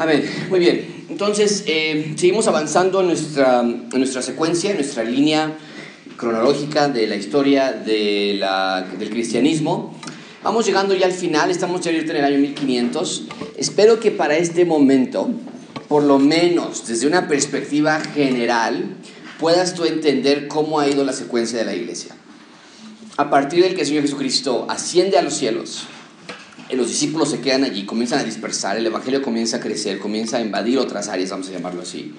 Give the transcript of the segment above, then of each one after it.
Amén. Muy bien. Entonces, eh, seguimos avanzando en nuestra, en nuestra secuencia, en nuestra línea cronológica de la historia del cristianismo. Vamos llegando ya al final, estamos ya en el año 1500. Espero que para este momento, por lo menos desde una perspectiva general, puedas tú entender cómo ha ido la secuencia de la iglesia. A partir del que el Señor Jesucristo asciende a los cielos, los discípulos se quedan allí, comienzan a dispersar, el Evangelio comienza a crecer, comienza a invadir otras áreas, vamos a llamarlo así.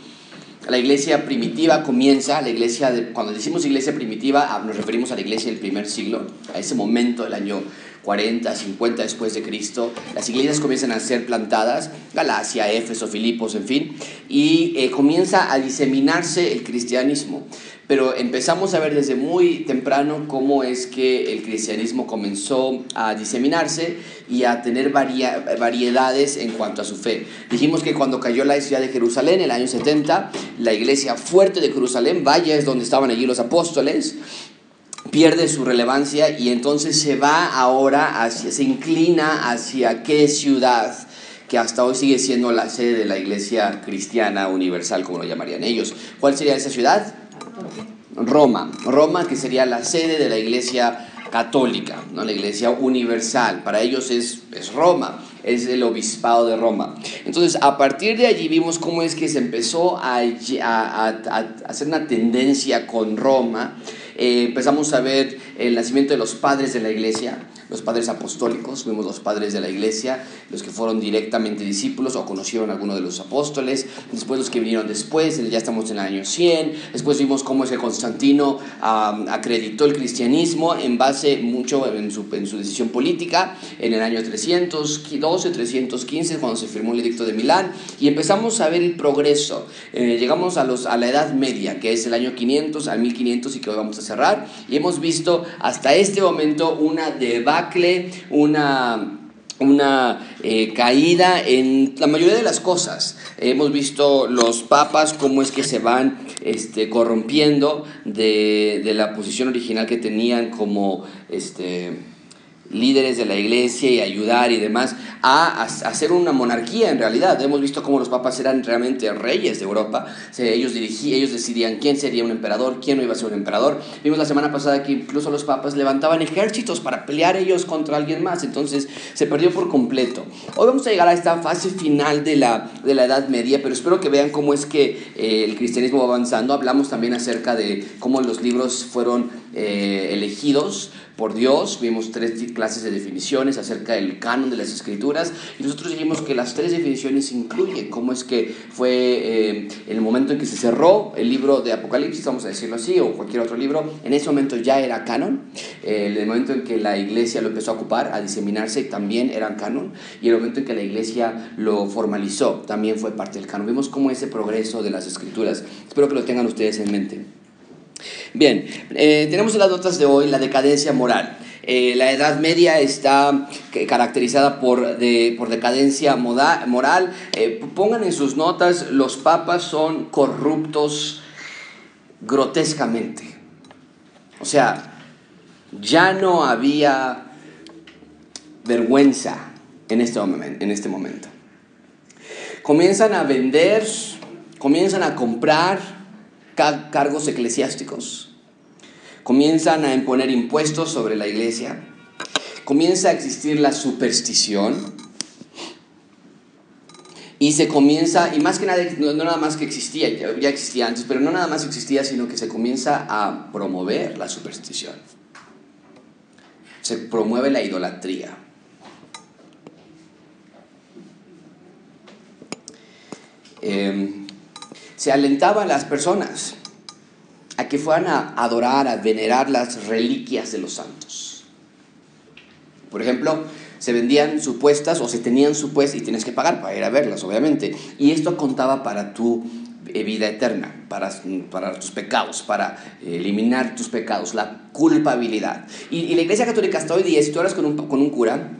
La iglesia primitiva comienza, la iglesia, cuando decimos iglesia primitiva, ah, nos referimos a la iglesia del primer siglo, a ese momento del año 40, 50 después de Cristo. Las iglesias comienzan a ser plantadas, Galacia, Éfeso, Filipos, en fin, y eh, comienza a diseminarse el cristianismo pero empezamos a ver desde muy temprano cómo es que el cristianismo comenzó a diseminarse y a tener variedades en cuanto a su fe. Dijimos que cuando cayó la ciudad de Jerusalén en el año 70, la iglesia fuerte de Jerusalén, vaya es donde estaban allí los apóstoles, pierde su relevancia y entonces se va ahora hacia, se inclina hacia qué ciudad que hasta hoy sigue siendo la sede de la iglesia cristiana universal, como lo llamarían ellos. ¿Cuál sería esa ciudad? Roma. Roma que sería la sede de la iglesia católica, ¿no? la iglesia universal. Para ellos es, es Roma, es el obispado de Roma. Entonces, a partir de allí vimos cómo es que se empezó a, a, a hacer una tendencia con Roma. Eh, empezamos a ver el nacimiento de los padres de la iglesia, los padres apostólicos, vimos los padres de la iglesia, los que fueron directamente discípulos o conocieron a alguno de los apóstoles, después los que vinieron después, ya estamos en el año 100, después vimos cómo es Constantino acreditó el cristianismo en base mucho en su, en su decisión política, en el año 312, 315, cuando se firmó el edicto de Milán, y empezamos a ver el progreso, eh, llegamos a, los, a la Edad Media, que es el año 500 al 1500 y que hoy vamos a cerrar, y hemos visto hasta este momento una debacle una una eh, caída en la mayoría de las cosas. Hemos visto los papas cómo es que se van este, corrompiendo de, de, la posición original que tenían como este, líderes de la iglesia y ayudar y demás a, hacer una monarquía en realidad. Hemos visto cómo los papas eran realmente reyes de Europa. ellos, dirigían, ellos decidían quién sería un emperador, quién no iba a ser un emperador. Vimos la semana pasada que incluso los papas levantaban ejércitos para pelear ellos contra alguien más. Entonces se perdió por completo. Hoy vamos a llegar a esta fase final de la, de la Edad Media, pero espero que vean cómo es que eh, el cristianismo va avanzando. Hablamos también acerca de cómo los libros fueron eh, elegidos por Dios. Vimos tres clases de definiciones acerca del canon de las escrituras y nosotros dijimos que las tres definiciones incluyen cómo es que fue eh, el momento en que se cerró el libro de Apocalipsis, vamos a decirlo así, o cualquier otro libro. En ese momento ya era canon. Eh, el momento en que la iglesia lo empezó a ocupar, a diseminarse, también era canon. Y el momento en que la iglesia lo formalizó, también fue parte del canon. Vimos cómo ese progreso de las escrituras. Espero que lo tengan ustedes en mente. Bien, eh, tenemos en las notas de hoy la decadencia moral. Eh, la Edad Media está caracterizada por, por decadencia moral. Eh, pongan en sus notas, los papas son corruptos grotescamente. O sea, ya no había vergüenza en este, en este momento. Comienzan a vender, comienzan a comprar cargos eclesiásticos, comienzan a imponer impuestos sobre la iglesia, comienza a existir la superstición y se comienza, y más que nada, no, nada más que existía, ya existía antes, pero no nada más existía, sino que se comienza a promover la superstición. Se promueve la idolatría. Eh, se alentaba a las personas a que fueran a adorar, a venerar las reliquias de los santos. Por ejemplo, se vendían supuestas o se tenían supuestas y tienes que pagar para ir a verlas, obviamente. Y esto contaba para tu eh, vida eterna, para, para tus pecados, para eliminar tus pecados, la culpabilidad. Y, la Iglesia Católica hasta hoy día, si tú hablas con un, con un cura,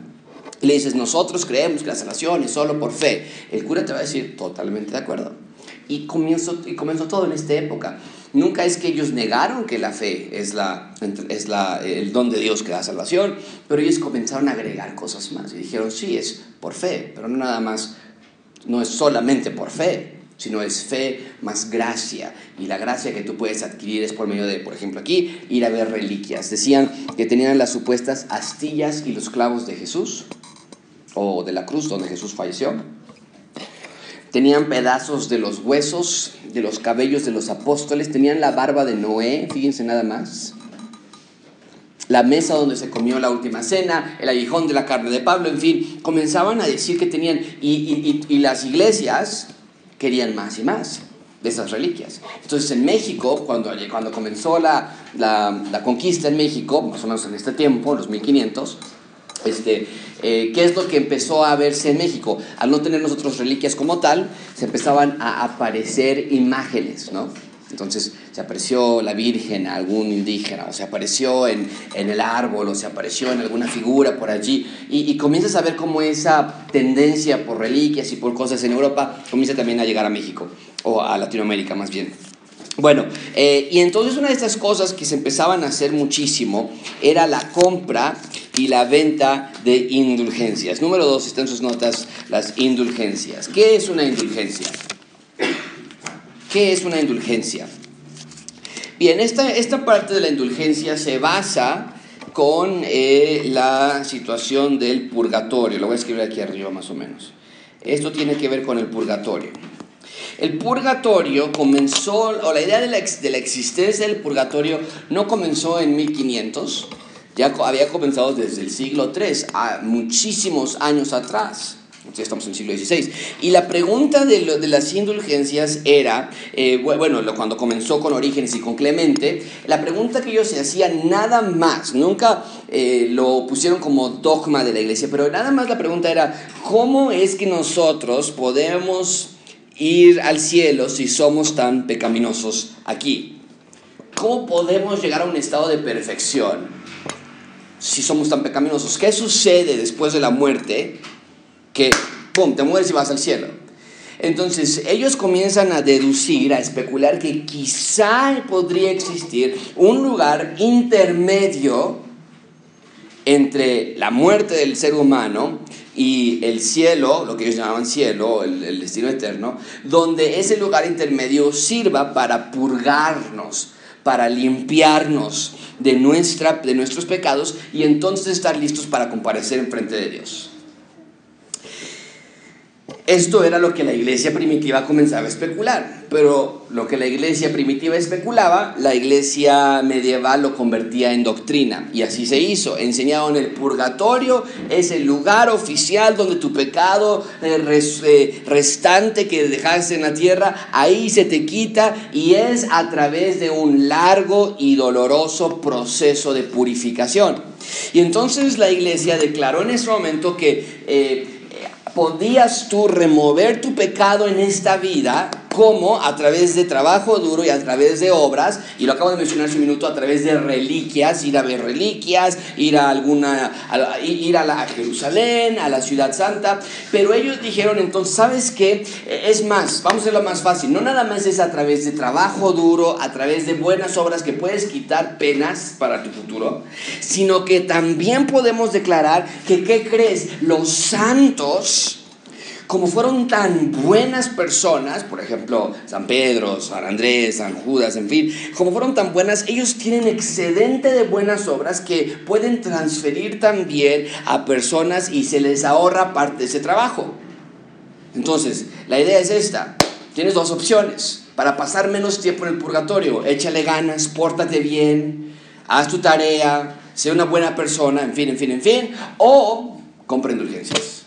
y le dices, nosotros creemos que la salvación es solo por fe, el cura te va a decir, totalmente de acuerdo. Y comenzó, y comenzó todo en esta época. Nunca es que ellos negaron que la fe es, la, es la, el don de Dios que da salvación, pero ellos comenzaron a agregar cosas más y dijeron, sí, es por fe, pero no nada más no es solamente por fe, sino es fe más gracia. Y la gracia que tú puedes adquirir es por medio de, por ejemplo, aquí, ir a ver reliquias. Decían que tenían las supuestas astillas y los clavos de Jesús, o de la cruz donde Jesús falleció. Tenían pedazos de los huesos, de los cabellos de los apóstoles, tenían la barba de Noé, fíjense nada más la mesa donde se comió la última cena, el aguijón de la carne de Pablo, en fin, comenzaban a decir que tenían, y, las iglesias querían más y más de esas reliquias. Entonces en México, cuando, cuando comenzó la, la, conquista en México, más o menos en este tiempo, los 1500, este, eh, ¿qué es lo que empezó a verse en México? Al no tener nosotros reliquias como tal, se empezaban a aparecer imágenes, ¿no? Entonces se apareció la Virgen algún indígena, o se apareció en, el árbol, o se apareció en alguna figura por allí, y, comienzas a ver cómo esa tendencia por reliquias y por cosas en Europa comienza también a llegar a México, o a Latinoamérica más bien. Bueno, eh, y entonces una de estas cosas que se empezaban a hacer muchísimo era la compra y la venta de indulgencias. Número dos, está en sus notas, las indulgencias. ¿Qué es una indulgencia? ¿Qué es una indulgencia? Bien, esta, esta parte de la indulgencia se basa con eh, la situación del purgatorio. Lo voy a escribir aquí arriba más o menos. Esto tiene que ver con el purgatorio. El purgatorio comenzó, o la idea de la, de la existencia del purgatorio no comenzó en 1500, ya había comenzado desde el siglo III, a muchísimos años atrás estamos en el siglo XVI. Y la pregunta de, de las indulgencias era, eh, bueno, cuando comenzó con Orígenes y con Clemente, la pregunta que ellos se hacían nada más, nunca eh, lo pusieron como dogma de la iglesia, pero nada más la pregunta era, ¿cómo es que nosotros podemos ir al cielo si somos tan pecaminosos aquí? ¿Cómo podemos llegar a un estado de perfección si somos tan pecaminosos? ¿Qué sucede después de la muerte que, ¡pum!, te mueres y vas al cielo. Entonces ellos comienzan a deducir, a especular que quizá podría existir un lugar intermedio entre la muerte del ser humano y el cielo, lo que ellos llamaban cielo, el, destino eterno, donde ese lugar intermedio sirva para purgarnos, para limpiarnos de, nuestra, de nuestros pecados y entonces estar listos para comparecer en frente de Dios. Esto era lo que la iglesia primitiva comenzaba a especular, pero lo que la iglesia primitiva especulaba, la iglesia medieval lo convertía en doctrina y así se hizo. Enseñaron el purgatorio, es el lugar oficial donde tu pecado eh, eh, restante que dejaste en la tierra, ahí se te quita y es a través de un largo y doloroso proceso de purificación. Y entonces la iglesia declaró en ese momento que... Eh, podías tú remover tu pecado en esta vida ¿Cómo? A través de trabajo duro y a través de obras, y lo acabo de mencionar hace un minuto, a través de reliquias, ir a ver reliquias, ir a alguna, ir a, la, Jerusalén, a la ciudad santa. Pero ellos dijeron entonces, ¿sabes qué? Es más, vamos a hacerlo más fácil. No nada más es a través de trabajo duro, a través de buenas obras que puedes quitar penas para tu futuro, sino que también podemos declarar que, ¿qué crees? Los santos como fueron tan buenas personas, por ejemplo, San Pedro, San Andrés, San Judas, en fin, como fueron tan buenas, ellos tienen excedente de buenas obras que pueden transferir también a personas y se les ahorra parte de ese trabajo. Entonces, la idea es esta. Tienes dos opciones para pasar menos tiempo en el purgatorio. Échale ganas, pórtate bien, haz tu tarea, sé una buena persona, en fin, en fin, en fin. O compra indulgencias.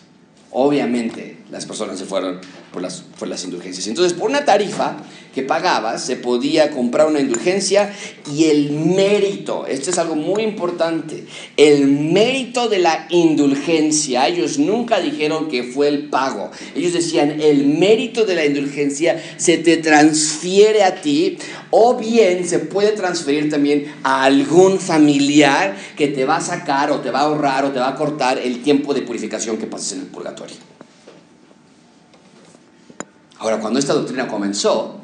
Obviamente, las personas se fueron por las, las indulgencias. Entonces, por una tarifa que pagabas, se podía comprar una indulgencia y el mérito, esto es algo muy importante, el mérito de la indulgencia, ellos nunca dijeron que fue el pago, ellos decían, el mérito de la indulgencia se te transfiere a ti o bien se puede transferir también a algún familiar que te va a sacar o te va a ahorrar o te va a cortar el tiempo de purificación que pases en el purgatorio. Ahora, cuando esta doctrina comenzó,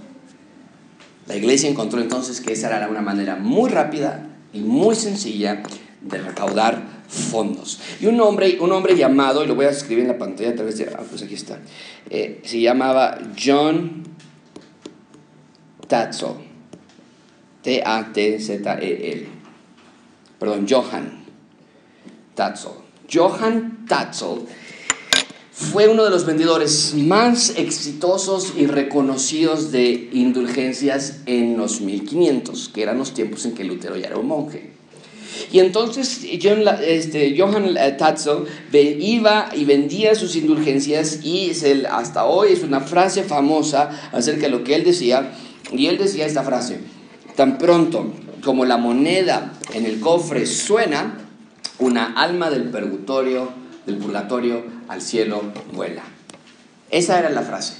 la iglesia encontró entonces que esa era una manera muy rápida y muy sencilla de recaudar fondos. Y un hombre, un hombre llamado, y lo voy a escribir en la pantalla a través de, ah, pues aquí está, eh, se llamaba John Tatzel, T-A-T-Z-E-L, perdón, Johann Tatzel. Johann Tatzel fue uno de los vendedores más exitosos y reconocidos de indulgencias en los 1500, que eran los tiempos en que Lutero ya era un monje. Y entonces este, Johann eh, Tatzel iba y vendía sus indulgencias y hasta hoy es una frase famosa acerca de lo que él decía. Y él decía esta frase, tan pronto como la moneda en el cofre suena, una alma del purgatorio, del purgatorio al cielo vuela. Esa era la frase.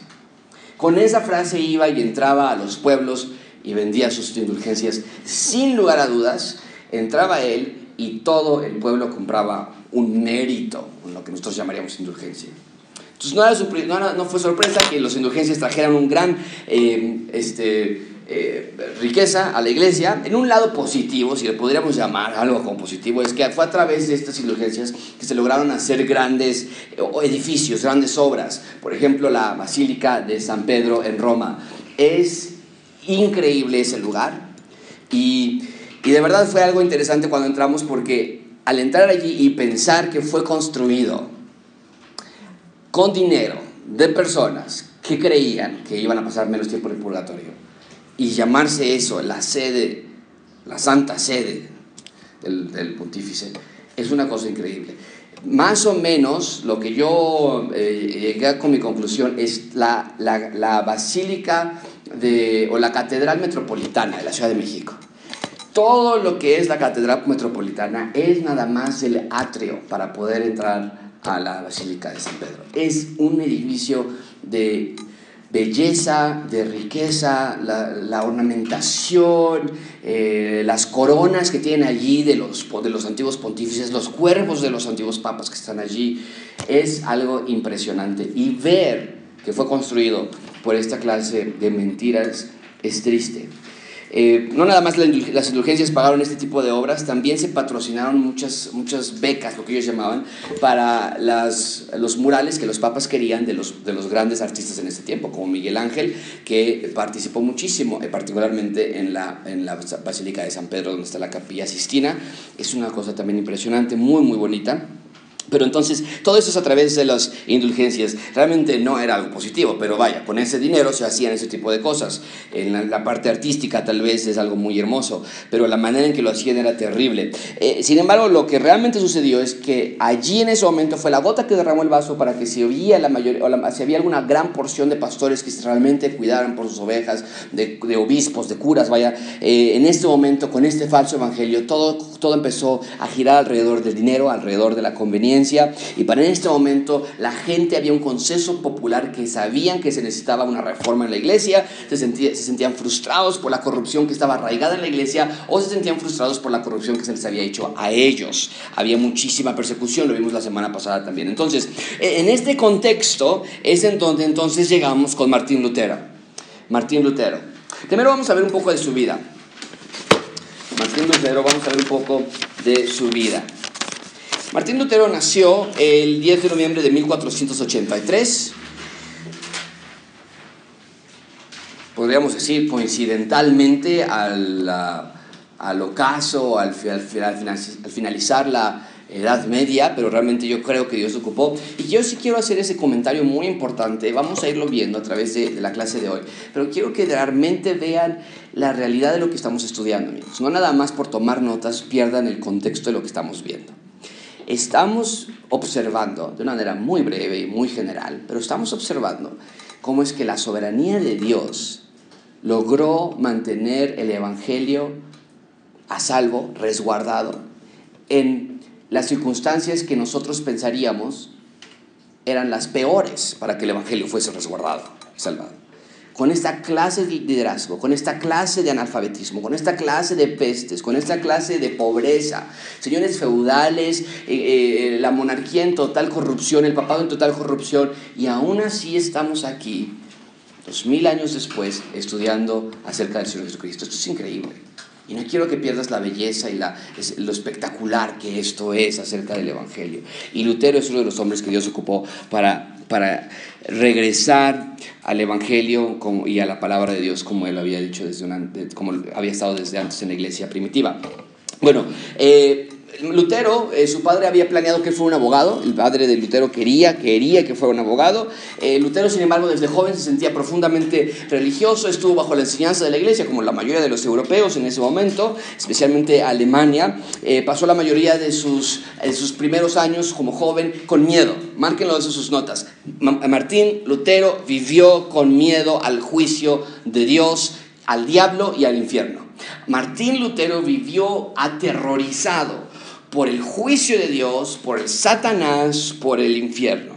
Con esa frase iba y entraba a los pueblos y vendía sus indulgencias sin lugar a dudas entraba él y todo el pueblo compraba un mérito, lo que nosotros llamaríamos indulgencia. Entonces no, no, fue sorpresa que los indulgencias trajeran un gran eh, este, eh, riqueza a la iglesia. En un lado positivo, si le podríamos llamar algo como positivo, es que fue a través de estas indulgencias que se lograron hacer grandes eh, edificios, grandes obras. Por ejemplo, la Basílica de San Pedro en Roma. Es increíble ese lugar y y de verdad fue algo interesante cuando entramos porque al entrar allí y pensar que fue construido con dinero de personas que creían que iban a pasar menos tiempo en el purgatorio y llamarse eso la sede, la santa sede del, pontífice, es una cosa increíble. Más o menos lo que yo eh, llegué con mi conclusión es la, la, la basílica de, o la catedral metropolitana de la Ciudad de México. Todo lo que es la Catedral Metropolitana es nada más el atrio para poder entrar a la Basílica de San Pedro. Es un edificio de belleza, de riqueza, la, ornamentación, eh, las coronas que tienen allí de los, de los antiguos pontífices, los cuervos de los antiguos papas que están allí, es algo impresionante. Y ver que fue construido por esta clase de mentiras es triste. Eh, no nada más las indulgencias pagaron este tipo de obras, también se patrocinaron muchas, muchas becas, lo que ellos llamaban, para las, los murales que los papas querían de los, de los grandes artistas en ese tiempo, como Miguel Ángel, que participó muchísimo, eh, particularmente en la, en la Basílica de San Pedro, donde está la capilla Sistina. Es una cosa también impresionante, muy, muy bonita. Pero entonces, todo eso es a través de las indulgencias. Realmente no era algo positivo, pero vaya, con ese dinero se hacían ese tipo de cosas. En la, parte artística tal vez es algo muy hermoso, pero la manera en que lo hacían era terrible. Eh, sin embargo, lo que realmente sucedió es que allí en ese momento fue la gota que derramó el vaso para que si había, la mayor, o si había alguna gran porción de pastores que realmente cuidaran por sus ovejas, de, obispos, de curas, vaya, eh, en este momento con este falso evangelio, todo, todo empezó a girar alrededor del dinero, alrededor de la conveniencia y para en este momento la gente había un consenso popular que sabían que se necesitaba una reforma en la iglesia, se, se sentían frustrados por la corrupción que estaba arraigada en la iglesia o se sentían frustrados por la corrupción que se les había hecho a ellos. Había muchísima persecución, lo vimos la semana pasada también. Entonces, e, en este contexto es en donde entonces llegamos con Martín Lutero. Martín Lutero. Primero vamos a ver un poco de su vida. Martín Lutero, vamos a ver un poco de su vida. Martín Lutero nació el 10 de noviembre de 1483. Podríamos decir coincidentalmente al, al ocaso, al, al, finalizar la Edad Media, pero realmente yo creo que Dios ocupó. Y yo sí quiero hacer ese comentario muy importante, vamos a irlo viendo a través de, la clase de hoy, pero quiero que realmente vean la realidad de lo que estamos estudiando, amigos. No nada más por tomar notas pierdan el contexto de lo que estamos viendo estamos observando, de una manera muy breve y muy general, pero estamos observando cómo es que la soberanía de Dios logró mantener el Evangelio a salvo, resguardado, en las circunstancias que nosotros pensaríamos eran las peores para que el Evangelio fuese resguardado, salvado con esta clase de liderazgo, con esta clase de analfabetismo, con esta clase de pestes, con esta clase de pobreza, señores feudales, eh, eh, la monarquía en total corrupción, el papado en total corrupción, y aún así estamos aquí, dos mil años después, estudiando acerca del Señor Jesucristo. Esto es increíble. Y no quiero que pierdas la belleza y la, lo espectacular que esto es acerca del Evangelio. Y Lutero es uno de los hombres que Dios ocupó para, para regresar al Evangelio y a la palabra de Dios como él había dicho desde como había estado desde antes en la iglesia primitiva. Bueno, eh, Lutero, eh, su padre había planeado que fuera un abogado, el padre de Lutero quería, quería que fuera un abogado. Eh, Lutero, sin embargo, desde joven se sentía profundamente religioso, estuvo bajo la enseñanza de la iglesia, como la mayoría de los europeos en ese momento, especialmente Alemania. Eh, pasó la mayoría de sus, sus primeros años como joven con miedo. Márquenlo en sus notas. Martín Lutero vivió con miedo al juicio de Dios, al diablo y al infierno. Martín Lutero vivió aterrorizado por el juicio de Dios, por el Satanás, por el infierno.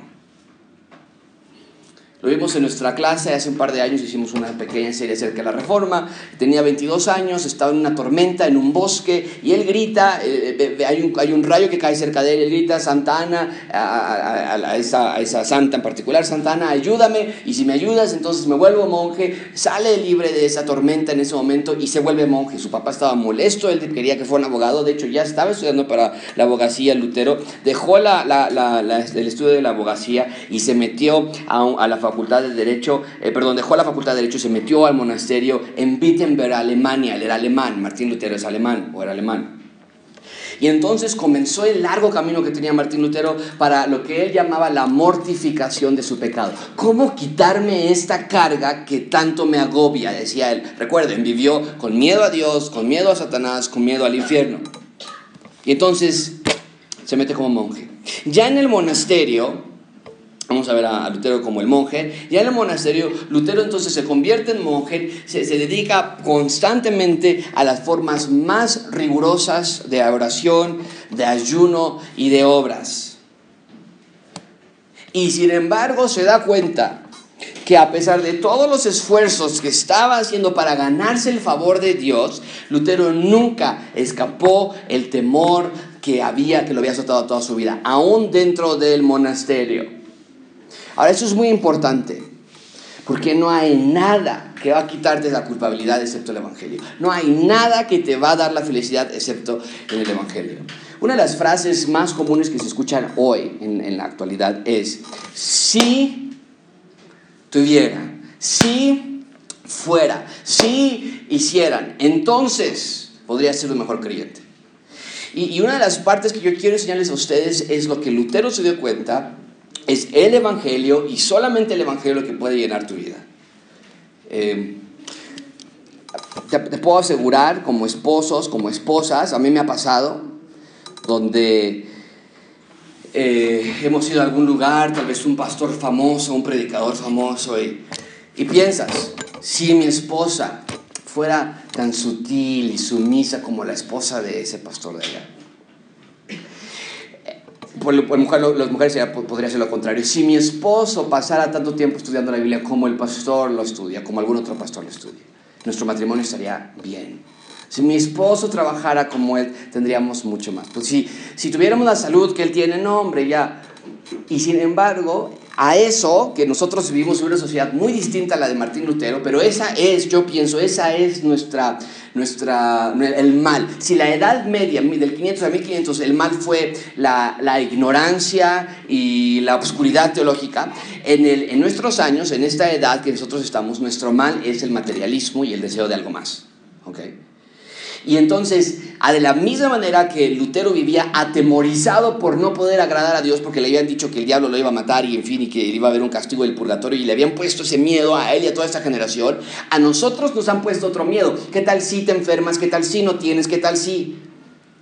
Lo vimos en nuestra clase, hace un par de años hicimos una pequeña serie acerca de la reforma. Tenía 22 años, estaba en una tormenta, en un bosque, y él grita, eh, eh, hay, un, rayo que cae cerca de él, él grita, Santa Ana, a, esa, a, santa en particular, Santa Ana, ayúdame, y si me ayudas, entonces me vuelvo monje, sale libre de esa tormenta en ese momento y se vuelve monje. Su papá estaba molesto, él quería que fuera un abogado, de hecho ya estaba estudiando para la abogacía, Lutero, dejó el estudio de la abogacía y se metió a, la facultad facultad de Derecho, eh, perdón, dejó la facultad de Derecho y se metió al monasterio en Wittenberg, Alemania. Él era alemán, Martín Lutero es alemán o era alemán. Y entonces comenzó el largo camino que tenía Martín Lutero para lo que él llamaba la mortificación de su pecado. ¿Cómo quitarme esta carga que tanto me agobia? Decía él. Recuerden, vivió con miedo a Dios, con miedo a Satanás, con miedo al infierno. Y entonces se mete como monje. Ya en el monasterio, Vamos a ver a, Lutero como el monje. Ya en el monasterio, Lutero entonces se convierte en monje, se, dedica constantemente a las formas más rigurosas de oración, de ayuno y de obras. Y sin embargo se da cuenta que a pesar de todos los esfuerzos que estaba haciendo para ganarse el favor de Dios, Lutero nunca escapó el temor que había, que lo había azotado toda su vida, aún dentro del monasterio. Ahora, eso es muy importante, porque no hay nada que va a quitarte la culpabilidad excepto el Evangelio. No hay nada que te va a dar la felicidad excepto en el Evangelio. Una de las frases más comunes que se escuchan hoy en, la actualidad es, si tuviera, si fuera, si hicieran, entonces podría ser un mejor creyente. Y, y una de las partes que yo quiero enseñarles a ustedes es lo que Lutero se dio cuenta es el Evangelio y solamente el Evangelio que puede llenar tu vida. Eh, te, puedo asegurar, como esposos, como esposas, a mí me ha pasado, donde eh, hemos ido a algún lugar, tal vez un pastor famoso, un predicador famoso, y, y piensas, si mi esposa fuera tan sutil y sumisa como la esposa de ese pastor de allá, por, por mujer, las mujeres podría ser lo contrario. Si mi esposo pasara tanto tiempo estudiando la Biblia como el pastor lo estudia, como algún otro pastor lo estudia, nuestro matrimonio estaría bien. Si mi esposo trabajara como él, tendríamos mucho más. Pues si, si tuviéramos la salud que él tiene, no, hombre, ya. Y sin embargo, a eso, que nosotros vivimos en una sociedad muy distinta a la de Martín Lutero, pero esa es, yo pienso, esa es nuestra, nuestra, el mal. Si la edad media, del 500 a 1500, el mal fue la, ignorancia y la oscuridad teológica, en nuestros años, en esta edad que nosotros estamos, nuestro mal es el materialismo y el deseo de algo más. ¿okay? Y entonces, de la misma manera que Lutero vivía atemorizado por no poder agradar a Dios porque le habían dicho que el diablo lo iba a matar y en fin, y que iba a haber un castigo del purgatorio y le habían puesto ese miedo a él y a toda esta generación, a nosotros nos han puesto otro miedo. ¿Qué tal si te enfermas? ¿Qué tal si no tienes? ¿Qué tal si?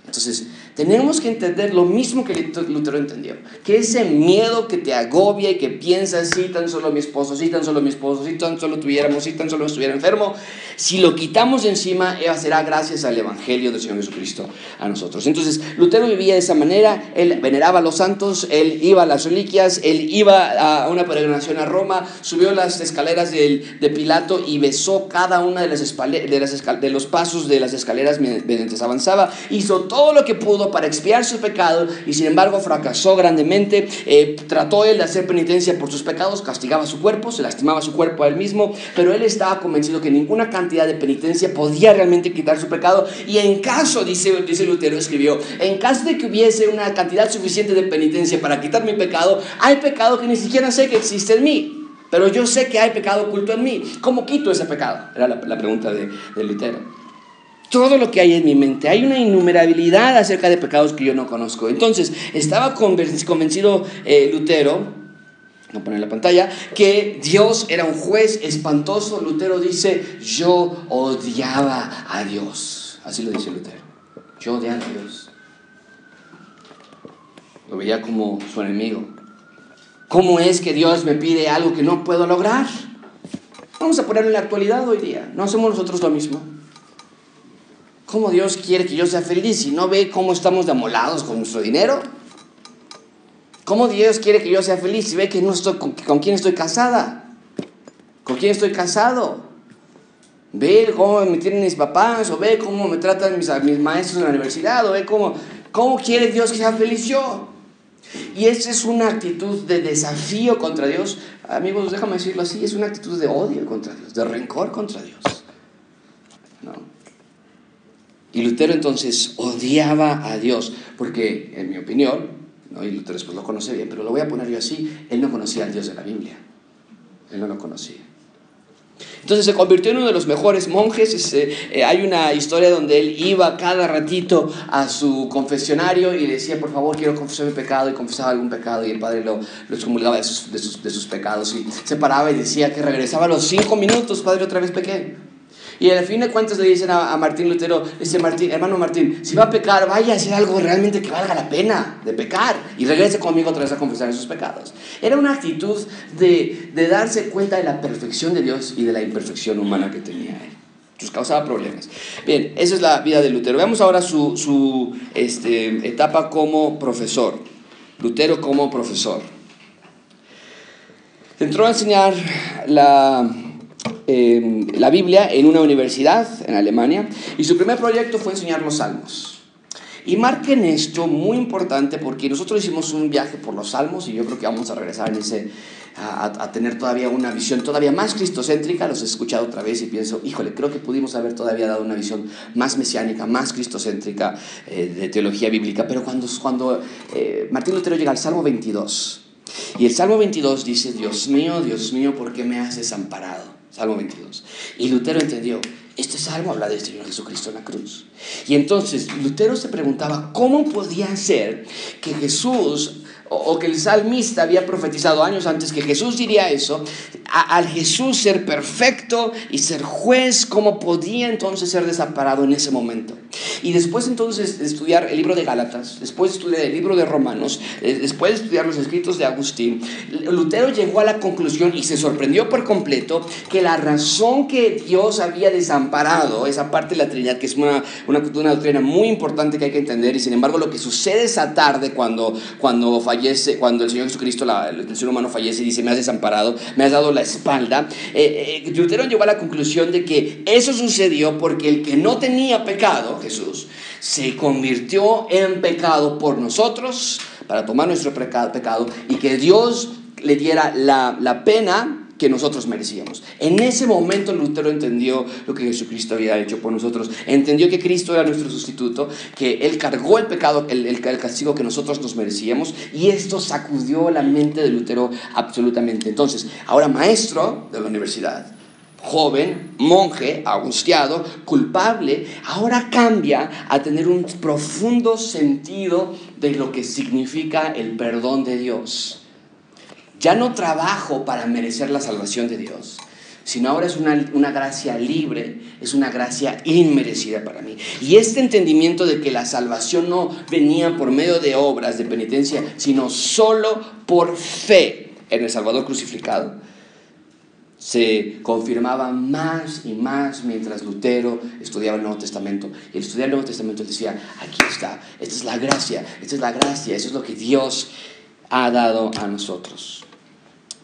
Entonces, tenemos que entender lo mismo que Lutero entendió, que ese miedo que te agobia y que piensas, si tan solo mi esposo, si tan solo mi esposo, si tan solo tuviéramos, si tan solo estuviera enfermo, si lo quitamos de encima, será gracias al Evangelio del Señor Jesucristo a nosotros. Entonces, Lutero vivía de esa manera, él veneraba a los santos, él iba a las reliquias, él iba a una peregrinación a Roma, subió las escaleras de Pilato y besó cada una de, las de, de los pasos de las escaleras mientras avanzaba, hizo todo lo que pudo para expiar su pecado y sin embargo fracasó grandemente. Eh, trató él de hacer penitencia por sus pecados, castigaba su cuerpo, se lastimaba su cuerpo a él mismo, pero él estaba convencido que ninguna cantidad de penitencia podía realmente quitar su pecado. Y en caso, dice, dice Lutero, escribió, en caso de que hubiese una cantidad suficiente de penitencia para quitar mi pecado, hay pecado que ni siquiera sé que existe en mí. Pero yo sé que hay pecado oculto en mí. ¿Cómo quito ese pecado? Era la, pregunta de, de Lutero todo lo que hay en mi mente. Hay una innumerabilidad acerca de pecados que yo no conozco. Entonces, estaba convencido eh, Lutero, no poner la pantalla, que Dios era un juez espantoso. Lutero dice, yo odiaba a Dios. Así lo dice Lutero. Yo odiaba a Dios. Lo veía como su enemigo. ¿Cómo es que Dios me pide algo que no puedo lograr? Vamos a ponerlo en la actualidad hoy día. ¿No hacemos nosotros lo mismo? ¿Cómo Dios quiere que yo sea feliz y no ve cómo estamos demolados con nuestro dinero? ¿Cómo Dios quiere que yo sea feliz y ve que no estoy con, quién estoy casada? ¿Con quién estoy casado? Ve cómo me tienen mis papás, o ve cómo me tratan mis, mis maestros en la universidad, o ve cómo, cómo quiere Dios que sea feliz yo. Y esa es una actitud de desafío contra Dios. Amigos, déjame decirlo así, es una actitud de odio contra Dios, de rencor contra Dios. Y Lutero entonces odiaba a Dios, porque en mi opinión, ¿no? y Lutero después lo conoce bien, pero lo voy a poner yo así, él no conocía al Dios de la Biblia. Él no lo conocía. Entonces se convirtió en uno de los mejores monjes. Eh, hay una historia donde él iba cada ratito a su confesionario y le decía, por favor, quiero confesar mi pecado, y confesaba algún pecado, y el padre lo, lo excomulgaba de sus, de, sus, de sus, pecados, y se paraba y decía que regresaba a los cinco minutos, padre, otra vez pequé. Y al fin de cuentas le dicen a, Martín Lutero, dice Martín, hermano Martín, si va a pecar, vaya a hacer algo realmente que valga la pena de pecar y regrese conmigo otra vez a confesar esos pecados. Era una actitud de, de darse cuenta de la perfección de Dios y de la imperfección humana que tenía él. Entonces causaba problemas. Bien, esa es la vida de Lutero. Veamos ahora su, su este, etapa como profesor. Lutero como profesor. Entró a enseñar la Em, la Biblia en una universidad en Alemania y su primer proyecto fue enseñar los salmos. Y marquen esto muy importante porque nosotros hicimos un viaje por los salmos y yo creo que vamos a regresar en ese, a, tener todavía una visión todavía más cristocéntrica. Los he escuchado otra vez y pienso, híjole, creo que pudimos haber todavía dado una visión más mesiánica, más cristocéntrica eh, de teología bíblica. Pero cuando, cuando eh, Martín Lutero llega al Salmo 22 y el Salmo 22 dice, Dios mío, Dios mío, ¿por qué me has desamparado? Salmo 22. Y Lutero entendió, este salmo habla del Señor Jesucristo en la cruz. Y entonces Lutero se preguntaba, ¿cómo podía ser que Jesús o, que el salmista había profetizado años antes que Jesús diría eso, al Jesús ser perfecto y ser juez, ¿cómo podía entonces ser desamparado en ese momento? Y después entonces de estudiar el libro de Gálatas, después de estudiar el libro de Romanos, eh, después de estudiar los escritos de Agustín, Lutero llegó a la conclusión y se sorprendió por completo que la razón que Dios había desamparado esa parte de la Trinidad, que es una, una, una doctrina muy importante que hay que entender, y sin embargo lo que sucede esa tarde cuando, cuando fallece, cuando el Señor Jesucristo, el ser humano fallece y dice, me has desamparado, me has dado la espalda, eh, eh, Lutero llegó a la conclusión de que eso sucedió porque el que no tenía pecado, Jesús, se convirtió en pecado por nosotros para tomar nuestro pecado y que Dios le diera la, la pena que nosotros merecíamos. En ese momento Lutero entendió lo que Jesucristo había hecho por nosotros. Entendió que Cristo era nuestro sustituto, que Él cargó el pecado, el, el, castigo que nosotros nos merecíamos y esto sacudió la mente de Lutero absolutamente. Entonces, ahora maestro de la universidad, joven, monje, angustiado, culpable, ahora cambia a tener un profundo sentido de lo que significa el perdón de Dios ya no trabajo para merecer la salvación de Dios, sino ahora es una, una, gracia libre, es una gracia inmerecida para mí. Y este entendimiento de que la salvación no venía por medio de obras de penitencia, sino solo por fe en el Salvador crucificado, se confirmaba más y más mientras Lutero estudiaba el Nuevo Testamento. Y estudiar el Nuevo Testamento decía, aquí está, esta es la gracia, esta es la gracia, eso es lo que Dios ha dado a nosotros.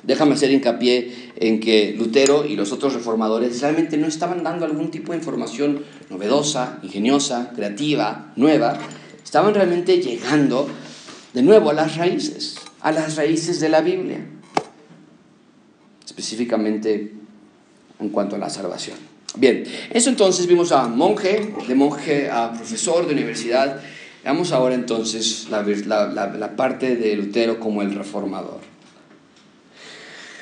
Déjame hacer hincapié en que Lutero y los otros reformadores realmente no estaban dando algún tipo de información novedosa, ingeniosa, creativa, nueva. Estaban realmente llegando de nuevo a las raíces, a las raíces de la Biblia, específicamente en cuanto a la salvación. Bien, eso entonces vimos a monje, de monje a profesor de universidad. Veamos ahora entonces la, la parte de Lutero como el reformador.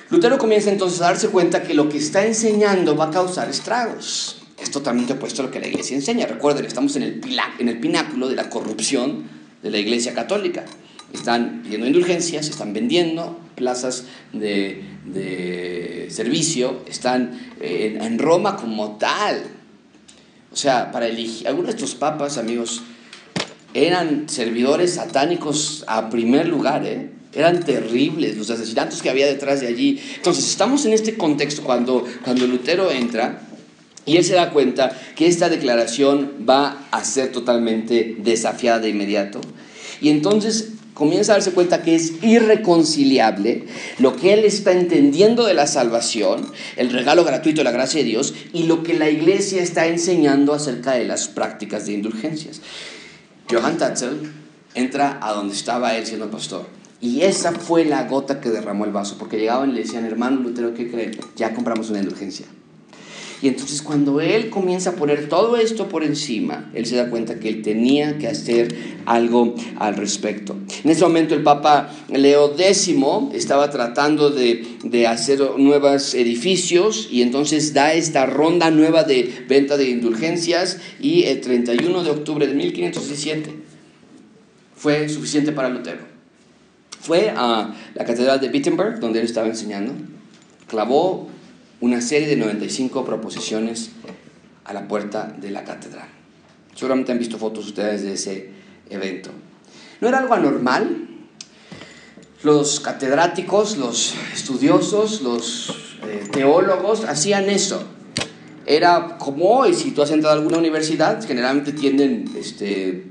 Lutero comienza entonces a darse cuenta que lo que está enseñando va a causar estragos. Es totalmente opuesto a lo que la iglesia enseña. Recuerden, estamos en el pináculo de la corrupción de la iglesia católica. Están pidiendo indulgencias, están vendiendo plazas de, servicio, están eh, en, Roma como tal. O sea, para elegir, algunos de estos papas, amigos, eran servidores satánicos a primer lugar, ¿eh? Eran terribles los asesinatos que había detrás de allí. Entonces, estamos en este contexto cuando, cuando Lutero entra y él se da cuenta que esta declaración va a ser totalmente desafiada de inmediato. Y entonces comienza a darse cuenta que es irreconciliable lo que él está entendiendo de la salvación, el regalo gratuito de la gracia de Dios, y lo que la iglesia está enseñando acerca de las prácticas de indulgencias. Johann Tatzel entra a donde estaba él siendo pastor y esa fue la gota que derramó el vaso, porque llegaban y le decían, hermano Lutero, ¿qué cree? Ya compramos una indulgencia. Y entonces cuando él comienza a poner todo esto por encima, él se da cuenta que él tenía que hacer algo al respecto. En ese momento el Papa Leo X estaba tratando de, de hacer nuevos edificios y entonces da esta ronda nueva de venta de indulgencias y el 31 de octubre de 1517 fue suficiente para Lutero fue a la catedral de Wittenberg, donde él estaba enseñando, clavó una serie de 95 proposiciones a la puerta de la catedral. Seguramente han visto fotos ustedes de ese evento. No era algo anormal. Los catedráticos, los estudiosos, los eh, teólogos hacían eso. Era como hoy, si tú has entrado a alguna universidad, generalmente tienen, este,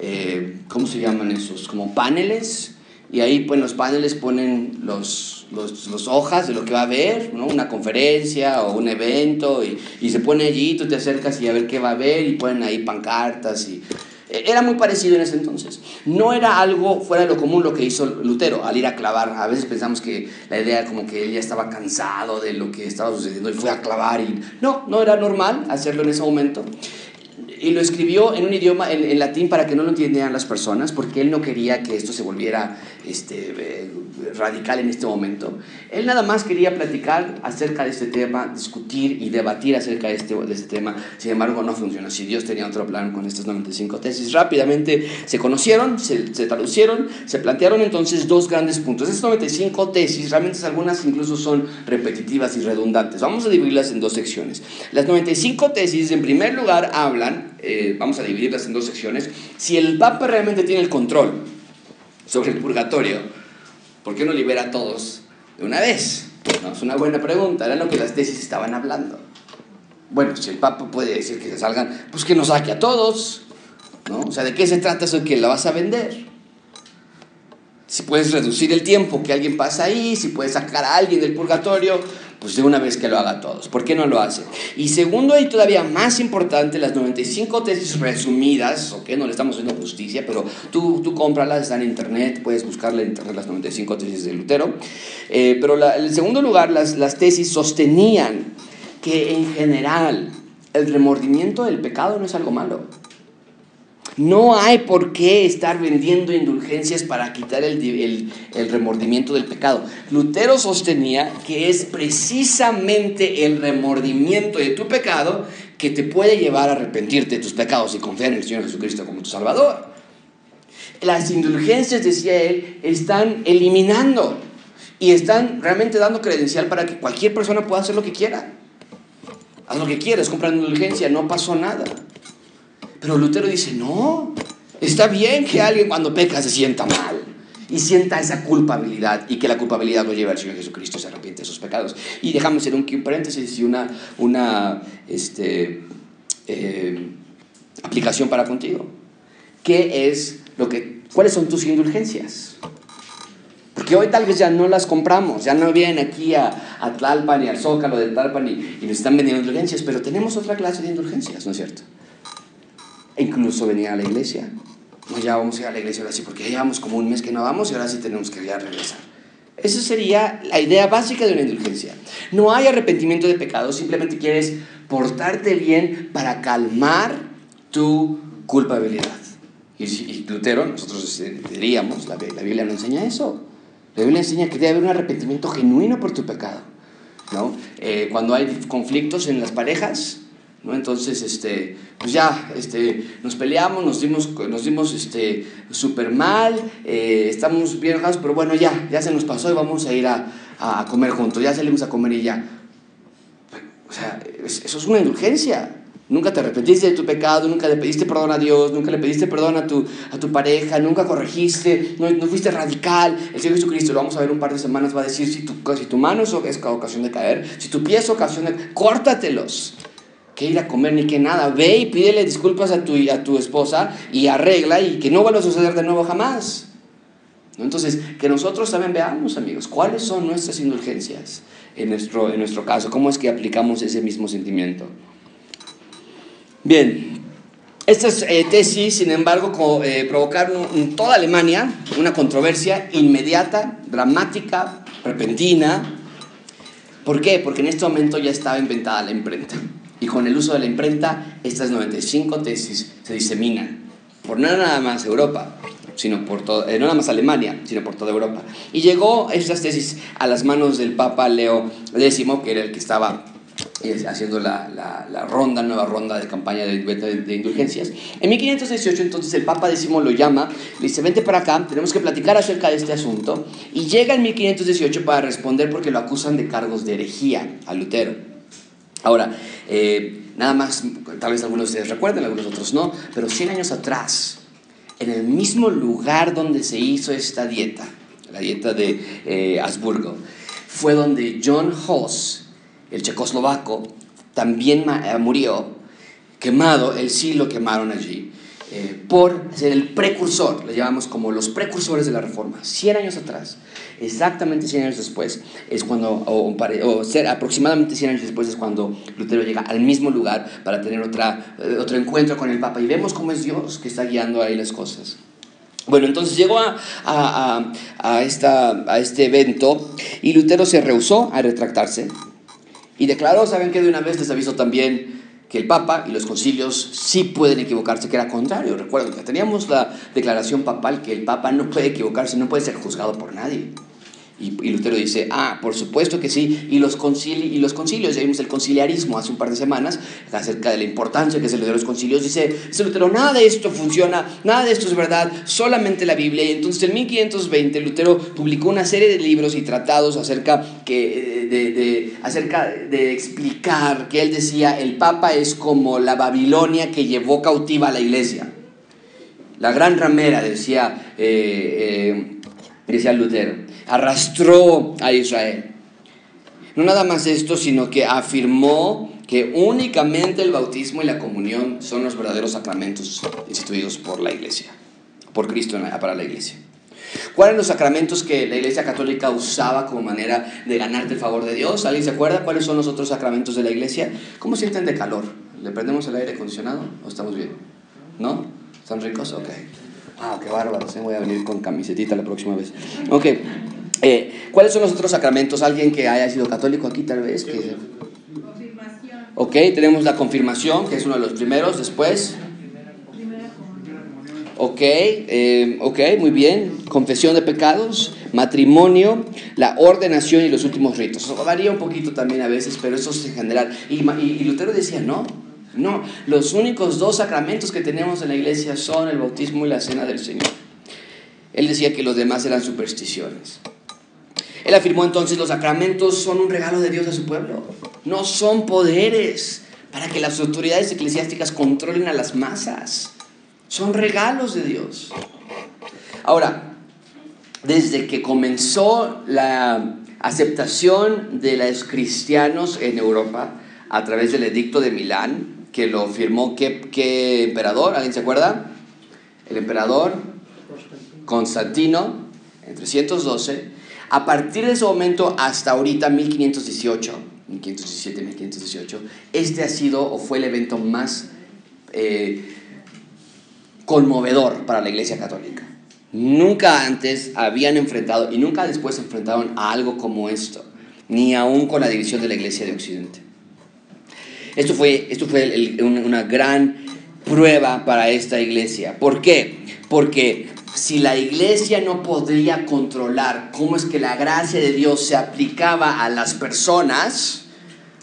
eh, ¿cómo se llaman esos? Como paneles y ahí pues los paneles ponen los, los, hojas de lo que va a haber, ¿no? una conferencia o un evento y, y, se pone allí, tú te acercas y a ver qué va a haber y ponen ahí pancartas y e, era muy parecido en ese entonces. No era algo fuera de lo común lo que hizo Lutero al ir a clavar. A veces pensamos que la idea como que él ya estaba cansado de lo que estaba sucediendo y fue a clavar y no, no era normal hacerlo en ese momento y lo escribió en un idioma, en, latín, para que no lo entendieran las personas, porque él no quería que esto se volviera este, eh, radical en este momento. Él nada más quería platicar acerca de este tema, discutir y debatir acerca de este, de este tema. Sin embargo, no funcionó. Si Dios tenía otro plan con estas 95 tesis, rápidamente se conocieron, se, se traducieron, se plantearon entonces dos grandes puntos. Estas 95 tesis, realmente algunas incluso son repetitivas y redundantes. Vamos a dividirlas en dos secciones. Las 95 tesis, en primer lugar, hablan, eh, vamos a dividirlas en dos secciones, si el Papa realmente tiene el control sobre el purgatorio, ¿por qué no libera a todos de una vez? No, es una buena pregunta, era lo que las tesis estaban hablando. Bueno, si el Papa puede decir que se salgan, pues que nos saque a todos, ¿no? O sea, ¿de qué se trata eso? ¿Que la vas a vender? Si puedes reducir el tiempo que alguien pasa ahí, si puedes sacar a alguien del purgatorio, pues de una vez que lo haga todos. ¿Por qué no lo hace? Y segundo y todavía más importante, las 95 tesis resumidas, ok, no le estamos haciendo justicia, pero tú, tú cómpralas, están en internet, puedes buscarle en internet las 95 tesis de Lutero. Eh, pero en segundo lugar, las, las tesis sostenían que en general el remordimiento del pecado no es algo malo. No hay por qué estar vendiendo indulgencias para quitar el, remordimiento del pecado. Lutero sostenía que es precisamente el remordimiento de tu pecado que te puede llevar a arrepentirte de tus pecados y confiar en el Señor Jesucristo como tu Salvador. Las indulgencias, decía él, están eliminando y están realmente dando credencial para que cualquier persona pueda hacer lo que quiera. Haz lo que quieras, compra indulgencia, no pasó nada. Pero Lutero dice, no, está bien que alguien cuando peca se sienta mal y sienta esa culpabilidad y que la culpabilidad lo lleve al Señor Jesucristo, se arrepiente de sus pecados. Y déjame hacer un paréntesis y una, una este, eh, aplicación para contigo. ¿Qué es lo que, ¿Cuáles son tus indulgencias? Porque hoy tal vez ya no las compramos, ya no vienen aquí a, a Tlalpan y al Zócalo de Tlalpan y, y nos están vendiendo indulgencias, pero tenemos otra clase de indulgencias, ¿no es cierto? E incluso venir a la iglesia. no, ya vamos a ir a la iglesia ahora sí, porque ya llevamos como un mes que no vamos y ahora sí tenemos que ya regresar. Esa sería la idea básica de una indulgencia. No hay arrepentimiento de pecado, simplemente quieres portarte bien para calmar tu culpabilidad. Y, y nosotros diríamos, la, la Biblia no enseña eso. La Biblia enseña que debe haber un arrepentimiento genuino por tu pecado. ¿no? Eh, cuando hay conflictos en las parejas, ¿no? Entonces, este, pues ya, este, nos peleamos, nos dimos, nos dimos este, súper mal, eh, estamos bien enojados, pero bueno, ya, ya se nos pasó y vamos a ir a, a comer juntos, ya salimos a comer y ya. O sea, eso es una indulgencia. Nunca te arrepentiste de tu pecado, nunca le pediste perdón a Dios, nunca le pediste perdón a tu, a tu pareja, nunca corregiste, no, no fuiste radical. El Señor Jesucristo, lo vamos a ver un par de semanas, va a decir, si tu, si tu mano es ocasión de caer, si tu pie es ocasión de... Córtatelos. Que ir a comer ni que nada. Ve y pídele disculpas a tu, a tu esposa y arregla y que no vuelva a suceder de nuevo jamás. Entonces, que nosotros también veamos, amigos, cuáles son nuestras indulgencias en nuestro, en nuestro caso, cómo es que aplicamos ese mismo sentimiento. Bien, estas eh, tesis, sin embargo, eh, provocaron en toda Alemania una controversia inmediata, dramática, repentina. ¿Por qué? Porque en este momento ya estaba inventada la imprenta. Y con el uso de la imprenta, estas 95 tesis se diseminan por no nada más Europa, sino por todo, eh, no nada más Alemania, sino por toda Europa. Y llegó estas tesis a las manos del Papa Leo X, que era el que estaba haciendo la, ronda, nueva ronda de campaña de, de, indulgencias. En 1518 entonces el Papa X lo llama, le dice, vente para acá, tenemos que platicar acerca de este asunto, y llega en 1518 para responder porque lo acusan de cargos de herejía a Lutero. Ahora, eh, nada más, tal vez algunos de ustedes recuerden, algunos otros no, pero 100 años atrás, en el mismo lugar donde se hizo esta dieta, la dieta de eh, Habsburgo, fue donde John Hoss, el checoslovaco, también eh, murió quemado, él sí lo quemaron allí, eh, por ser el precursor, le llamamos como los precursores de la reforma, 100 años atrás, exactamente 100 años después, es cuando, o, o ser aproximadamente 100 años después es cuando Lutero llega al mismo lugar para tener otra, eh, otro encuentro con el Papa y vemos cómo es Dios que está guiando ahí las cosas. Bueno, entonces llegó a, a, a, esta, a este evento y Lutero se rehusó a retractarse, y declaró, ¿saben que De una vez les aviso también que el Papa y los concilios sí pueden equivocarse, que era contrario. Recuerden que teníamos la declaración papal que el Papa no puede equivocarse, no puede ser juzgado por nadie. Y, Lutero dice, ah, por supuesto que sí, y los, concili y los concilios, ya vimos el conciliarismo hace un par de semanas, acerca de la importancia que es el de los concilios, dice, Lutero, nada de esto funciona, nada de esto es verdad, solamente la Biblia. Y entonces en 1520 Lutero publicó una serie de libros y tratados acerca, que, de, de, acerca de explicar que él decía, el Papa es como la Babilonia que llevó cautiva a la iglesia. La gran ramera, decía, eh, eh, decía Lutero arrastró a Israel. No nada más esto, sino que afirmó que únicamente el bautismo y la comunión son los verdaderos sacramentos instituidos por la iglesia, por Cristo para la iglesia. ¿Cuáles eran los sacramentos que la iglesia católica usaba como manera de ganarte el favor de Dios? ¿Alguien se acuerda cuáles son los otros sacramentos de la iglesia? ¿Cómo sienten de calor? ¿Le prendemos el aire acondicionado o estamos bien? ¿No? ¿Están ricos? Ok. Ah, qué bárbaro, ¿eh? voy a venir con camisetita la próxima vez. Ok. Eh, ¿Cuáles son los otros sacramentos? ¿Alguien que haya sido católico aquí tal vez? Que... Confirmación. Ok, tenemos la confirmación, que es uno de los primeros. Después. Ok, eh, ok, muy bien. Confesión de pecados, matrimonio, la ordenación y los últimos ritos. varía un poquito también a veces, pero eso es en general. Y, y Lutero decía, no, no, los únicos dos sacramentos que tenemos en la iglesia son el bautismo y la cena del Señor. Él decía que los demás eran supersticiones. Él afirmó entonces los sacramentos son un regalo de Dios a su pueblo, no son poderes para que las autoridades eclesiásticas controlen a las masas, son regalos de Dios. Ahora, desde que comenzó la aceptación de los cristianos en Europa a través del edicto de Milán, que lo firmó qué, emperador, ¿alguien se acuerda? El emperador Constantino en 312 a partir de ese momento hasta ahorita, 1518, 1517, 1518, este ha sido o fue el evento más eh, conmovedor para la Iglesia Católica. Nunca antes habían enfrentado y nunca después enfrentaron a algo como esto, ni aún con la división de la Iglesia de Occidente. Esto fue, esto fue una gran prueba para esta iglesia. ¿Por qué? Porque si la iglesia no podría controlar cómo es que la gracia de Dios se aplicaba a las personas,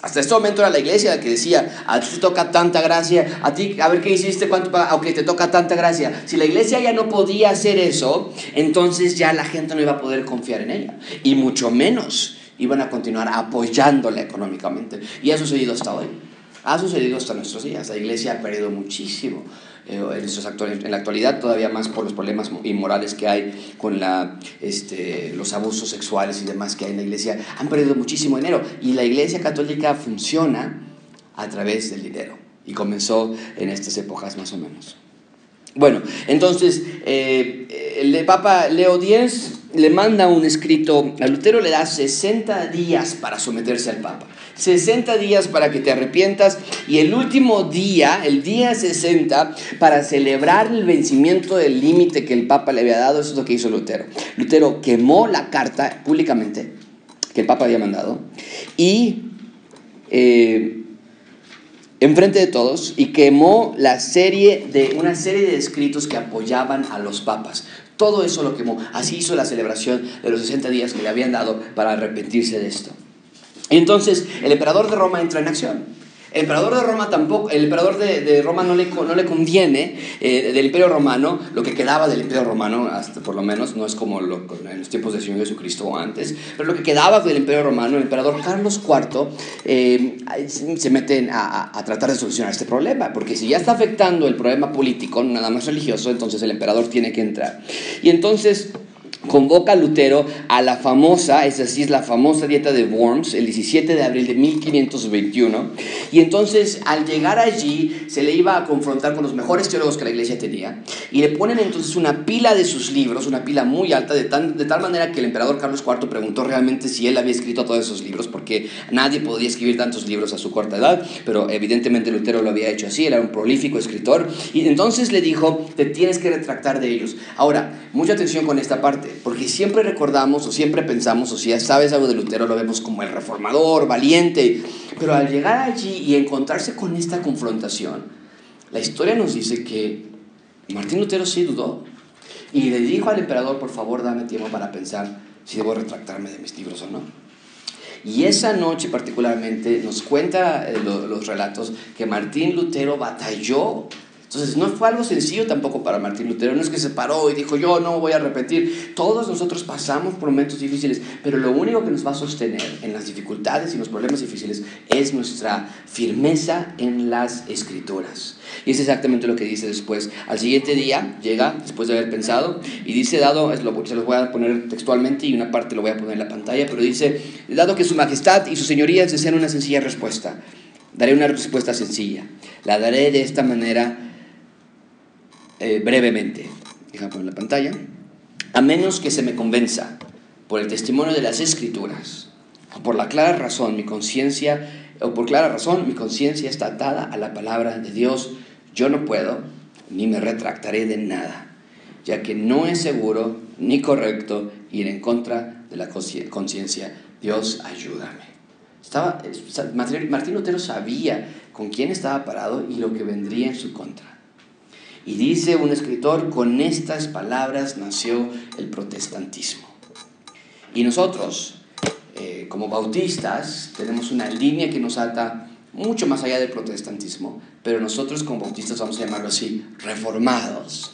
hasta este momento era la iglesia la que decía, a ti te toca tanta gracia, a ti, a ver qué hiciste, cuánto aunque te toca tanta gracia. Si la iglesia ya no podía hacer eso, entonces ya la gente no iba a poder confiar en ella. Y mucho menos iban a continuar apoyándola económicamente. Y ha sucedido hasta hoy. Ha sucedido hasta nuestros días. La iglesia ha perdido muchísimo eh, en, en la actualidad, todavía más por los problemas inmorales que hay con este, los abusos sexuales y demás que hay en la iglesia. Han perdido muchísimo dinero. Y la iglesia católica funciona a través del dinero. Y comenzó en estas épocas más o menos. Bueno, entonces eh, el Papa Leo X le manda un escrito a Lutero, le da 60 días para someterse al Papa. 60 días para que te arrepientas y el último día, el día 60, para celebrar el vencimiento del límite que el Papa le había dado, eso es lo que hizo Lutero. Lutero quemó la carta públicamente que el Papa había mandado y eh, enfrente de todos y quemó la serie de una serie de escritos que apoyaban a los papas. Todo eso lo quemó. Así hizo la celebración de los 60 días que le habían dado para arrepentirse de esto. Entonces, el emperador de Roma entra en acción. El emperador de Roma tampoco, el emperador de, Roma no le, no le conviene eh, del imperio romano, lo que quedaba del imperio romano, hasta por lo menos, no es como lo, en los tiempos del Señor Jesucristo o antes, pero lo que quedaba del imperio romano, el emperador Carlos IV eh, se mete a, a, tratar de solucionar este problema, porque si ya está afectando el problema político, nada más religioso, entonces el emperador tiene que entrar. Y entonces convoca a Lutero a la famosa, es decir, la famosa dieta de Worms, el 17 de abril de 1521. Y entonces, al llegar allí, se le iba a confrontar con los mejores teólogos que la iglesia tenía. Y le ponen entonces una pila de sus libros, una pila muy alta, de, de tal manera que el emperador Carlos IV preguntó realmente si él había escrito todos esos libros, porque nadie podía escribir tantos libros a su corta edad, pero evidentemente Lutero lo había hecho así, era un prolífico escritor. Y entonces le dijo, te tienes que retractar de ellos. Ahora, mucha atención con esta parte porque siempre recordamos o siempre pensamos, o si ya sabes algo de Lutero, lo vemos como el reformador, valiente, pero al llegar allí y encontrarse con esta confrontación, la historia nos dice que Martín Lutero sí dudó y le dijo al emperador, por favor, dame tiempo para pensar si debo retractarme de mis libros o no. Y esa noche particularmente nos cuenta eh, los relatos que Martín Lutero batalló entonces no fue algo sencillo tampoco para Martín Lutero, no es que se paró y dijo yo no voy a repetir, todos nosotros pasamos por momentos difíciles, pero lo único que nos va a sostener en las dificultades y los problemas difíciles es nuestra firmeza en las escrituras. Y es exactamente lo que dice después. Al siguiente día llega, después de haber pensado, y dice, dado, se los voy a poner textualmente y una parte lo voy a poner en la pantalla, pero dice, dado que su majestad y su señoría desean una sencilla respuesta, daré una respuesta sencilla. La daré de esta manera eh, brevemente, déjame poner la pantalla, a menos que se me convenza por el testimonio de las escrituras, o por la clara razón, mi conciencia, o por clara razón, mi conciencia está atada a la palabra de Dios, yo no puedo ni me retractaré de nada, ya que no es seguro ni correcto ir en contra de la conciencia. Dios, ayúdame. Estaba, Martín Lutero sabía con quién estaba parado y lo que vendría en su contra. Y dice un escritor, con estas palabras nació el protestantismo. Y nosotros, eh, como bautistas, tenemos una línea que nos ata mucho más allá del protestantismo, pero nosotros como bautistas vamos a llamarlo así, reformados.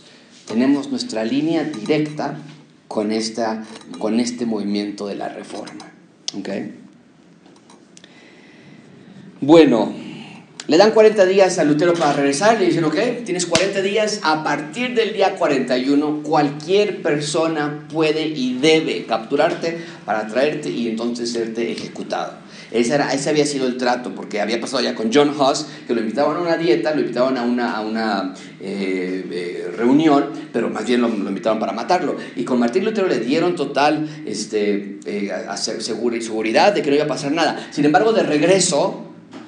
Tenemos nuestra línea directa con, esta, con este movimiento de la reforma. ¿Okay? Bueno, le dan 40 días a Lutero para regresar, le dicen, ok, tienes 40 días, a partir del día 41 cualquier persona puede y debe capturarte para traerte y entonces serte ejecutado. Ese, era, ese había sido el trato, porque había pasado ya con John Huss, que lo invitaban a una dieta, lo invitaban a una, a una eh, eh, reunión, pero más bien lo, invitaban para matarlo. Y con Martín Lutero le dieron total este, eh, seguridad de que no iba a pasar nada. Sin embargo, de regreso,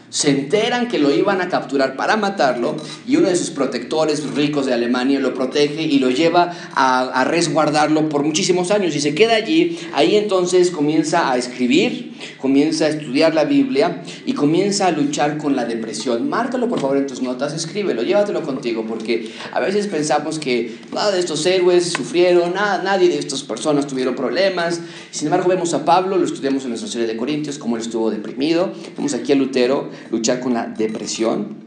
se enteran que lo iban a capturar para matarlo y uno de sus protectores ricos de Alemania lo protege y lo lleva a, resguardarlo por muchísimos años y se queda allí. Ahí entonces comienza a escribir, comienza a estudiar la Biblia y comienza a luchar con la depresión. Márcalo por favor en tus notas, escríbelo, llévatelo contigo porque a veces pensamos que nada de estos héroes sufrieron, nada, nadie de estas personas tuvieron problemas. Sin embargo vemos a Pablo, lo estudiamos en nuestra serie de Corintios, cómo él estuvo deprimido. Vemos aquí a Lutero luchar con la depresión.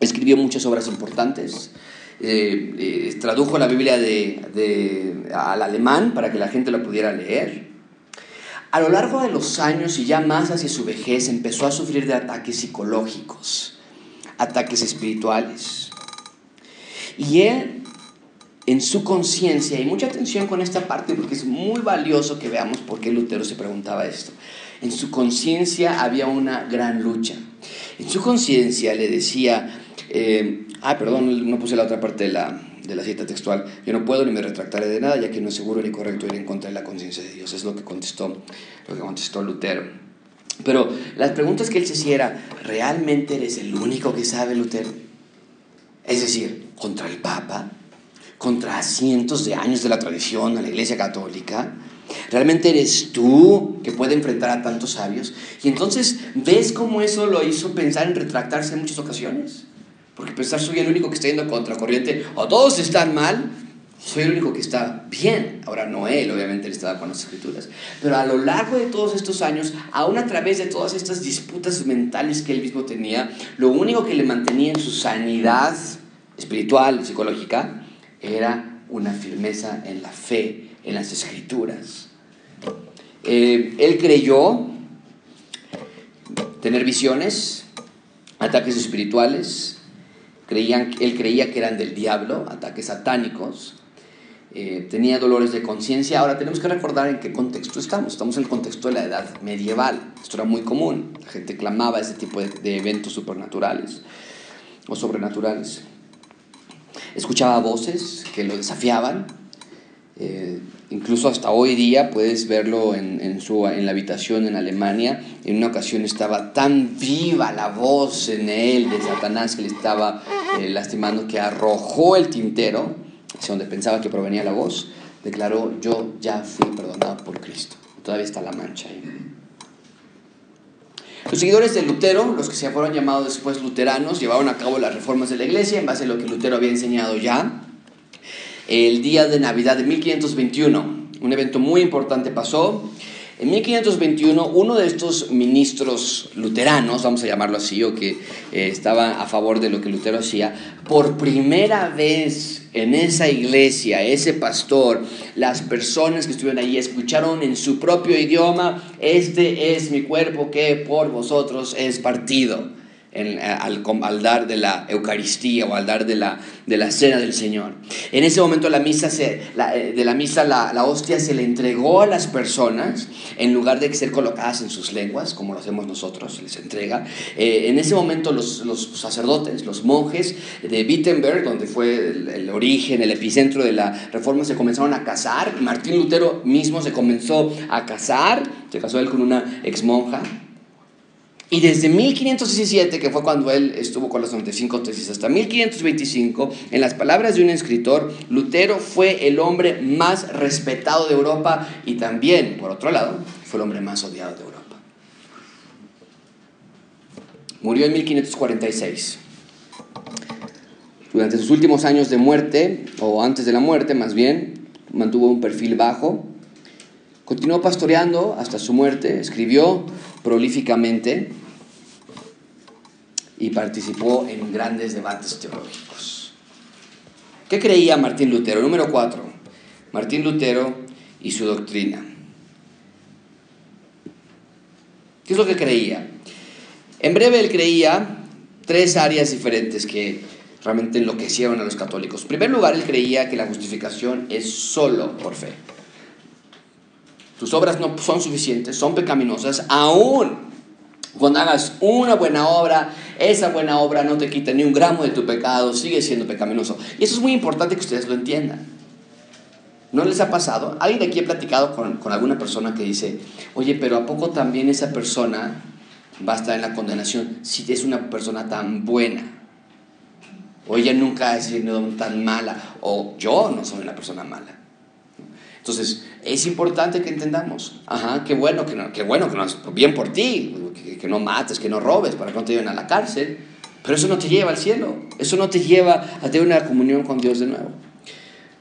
Escribió muchas obras importantes. Eh, eh, tradujo la Biblia de, al alemán para que la gente lo pudiera leer. A lo largo de los años y ya más hacia su vejez empezó a sufrir de ataques psicológicos, ataques espirituales. Y él, en su conciencia, y mucha atención con esta parte porque es muy valioso que veamos por qué Lutero se preguntaba esto, en su conciencia había una gran lucha. En su conciencia le decía, eh, ah, perdón, no puse la otra parte de la, de la cita textual, yo no puedo ni me retractaré de nada, ya que no es seguro ni correcto ir en contra de la conciencia de Dios. Es lo que contestó, lo que contestó Lutero. Pero las preguntas que él se hacía ¿realmente eres el único que sabe Lutero? Es decir, contra el Papa, contra cientos de años de la tradición de la Iglesia Católica, ¿Realmente eres tú que puede enfrentar a tantos sabios? Y entonces, ¿ves cómo eso lo hizo pensar en retractarse en muchas ocasiones? Porque pensar soy el único que está yendo contra corriente, o todos están mal, soy el único que está bien. Ahora no él, obviamente él estaba con las escrituras. Pero a lo largo de todos estos años, aún a través de todas estas disputas mentales que él mismo tenía, lo único que le mantenía en su sanidad espiritual, psicológica, era una firmeza en la fe en las escrituras. Eh, él creyó tener visiones, ataques espirituales, creían, él creía que eran del diablo, ataques satánicos, eh, tenía dolores de conciencia. Ahora tenemos que recordar en qué contexto estamos. Estamos en el contexto de la edad medieval. Esto era muy común. La gente clamaba ese tipo de, de eventos supernaturales o sobrenaturales. Escuchaba voces que lo desafiaban, eh, incluso hasta hoy día puedes verlo en, su, en la habitación en Alemania. En una ocasión estaba tan viva la voz en él de Satanás que le estaba eh, lastimando que arrojó el tintero hacia donde pensaba que provenía la voz. Declaró, yo ya fui perdonado por Cristo. Todavía está la mancha ahí. Los seguidores de Lutero, los que se fueron llamados después luteranos, llevaron a cabo las reformas de la iglesia en base a lo que Lutero había enseñado ya el día de Navidad de 1521. Un evento muy importante pasó. En 1521, uno de estos ministros luteranos, vamos a llamarlo así, o que eh, estaba a favor de lo que Lutero hacía, por primera vez en esa iglesia, ese pastor, las personas que estuvieron allí escucharon en su propio idioma, este es mi cuerpo que por vosotros es partido. Eh, al, al, dar de la Eucaristía o al dar de la, de la cena del Señor. En ese momento la misa se, eh, de la misa la, la, hostia se le entregó a las personas en lugar de ser colocadas en sus lenguas, como lo hacemos nosotros, se les entrega. Eh, en ese momento los, los, sacerdotes, los monjes de Wittenberg, donde fue el, el, origen, el epicentro de la reforma, se comenzaron a casar. Martín Lutero mismo se comenzó a casar, se casó él con una ex monja y desde 1517, que fue cuando él estuvo con las 95 tesis, hasta 1525, en las palabras de un escritor, Lutero fue el hombre más respetado de Europa y también, por otro lado, fue el hombre más odiado de Europa. Murió en 1546. Durante sus últimos años de muerte, o antes de la muerte más bien, mantuvo un perfil bajo. Continuó pastoreando hasta su muerte, escribió prolíficamente y participó en grandes debates teológicos. ¿Qué creía Martín Lutero? Número cuatro, Martín Lutero y su doctrina. ¿Qué es lo que creía? En breve él creía tres áreas diferentes que realmente enloquecieron a los católicos. En primer lugar, él creía que la justificación es solo por fe. Tus obras no son suficientes, son pecaminosas, aún cuando hagas una buena obra, esa buena obra no te quita ni un gramo de tu pecado, sigue siendo pecaminoso. Y eso es muy importante que ustedes lo entiendan. ¿No les ha pasado? ¿Alguien de aquí ha platicado con, con alguna persona que dice, oye, pero ¿a poco también esa persona va a estar en la condenación si es una persona tan buena. O ella nunca ha sido tan mala. O yo no soy una persona mala. Entonces, es importante que entendamos, ajá, qué bueno que no, qué bueno que no, bien por ti, que, no mates, que no robes, para que no te lleven a la cárcel, pero eso no te lleva al cielo, eso no te lleva a tener una comunión con Dios de nuevo.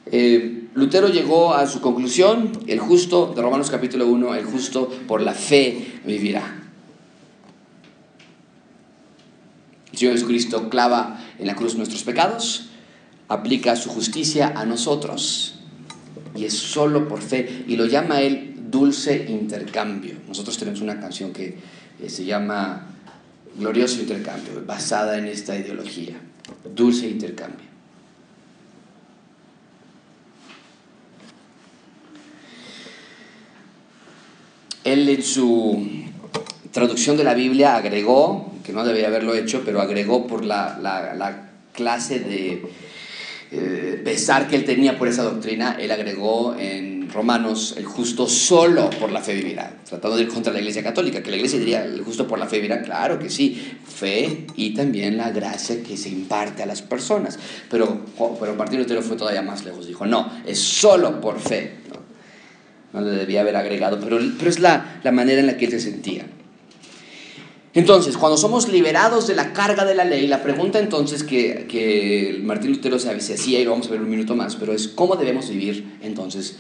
Eh, Lutero llegó a su conclusión, el justo, de Romanos capítulo 1, el justo por la fe vivirá. El Señor Jesucristo clava en la cruz nuestros pecados, aplica su justicia a nosotros y es solo por fe. Y lo llama él dulce intercambio. Nosotros tenemos una canción que eh, se llama Glorioso Intercambio, basada en esta ideología. Dulce intercambio. Él en su traducción de la Biblia agregó, que no debía haberlo hecho, pero agregó por la, la clase de eh, pesar que él tenía por esa doctrina, él agregó en Romanos el justo solo por la fe vivirá, tratando de ir contra la iglesia católica, que la iglesia diría el justo por la fe vivirá, claro que sí, fe y también la gracia que se imparte a las personas. Pero, pero Martín Lutero fue todavía más lejos, dijo, no, es solo por fe. No, le debía haber agregado, pero, pero es la, la manera en la que él se sentía. Entonces, cuando somos liberados de la carga de la ley, la pregunta entonces que, que Martín Lutero se hacía, y lo vamos a ver un minuto más, pero es cómo debemos vivir entonces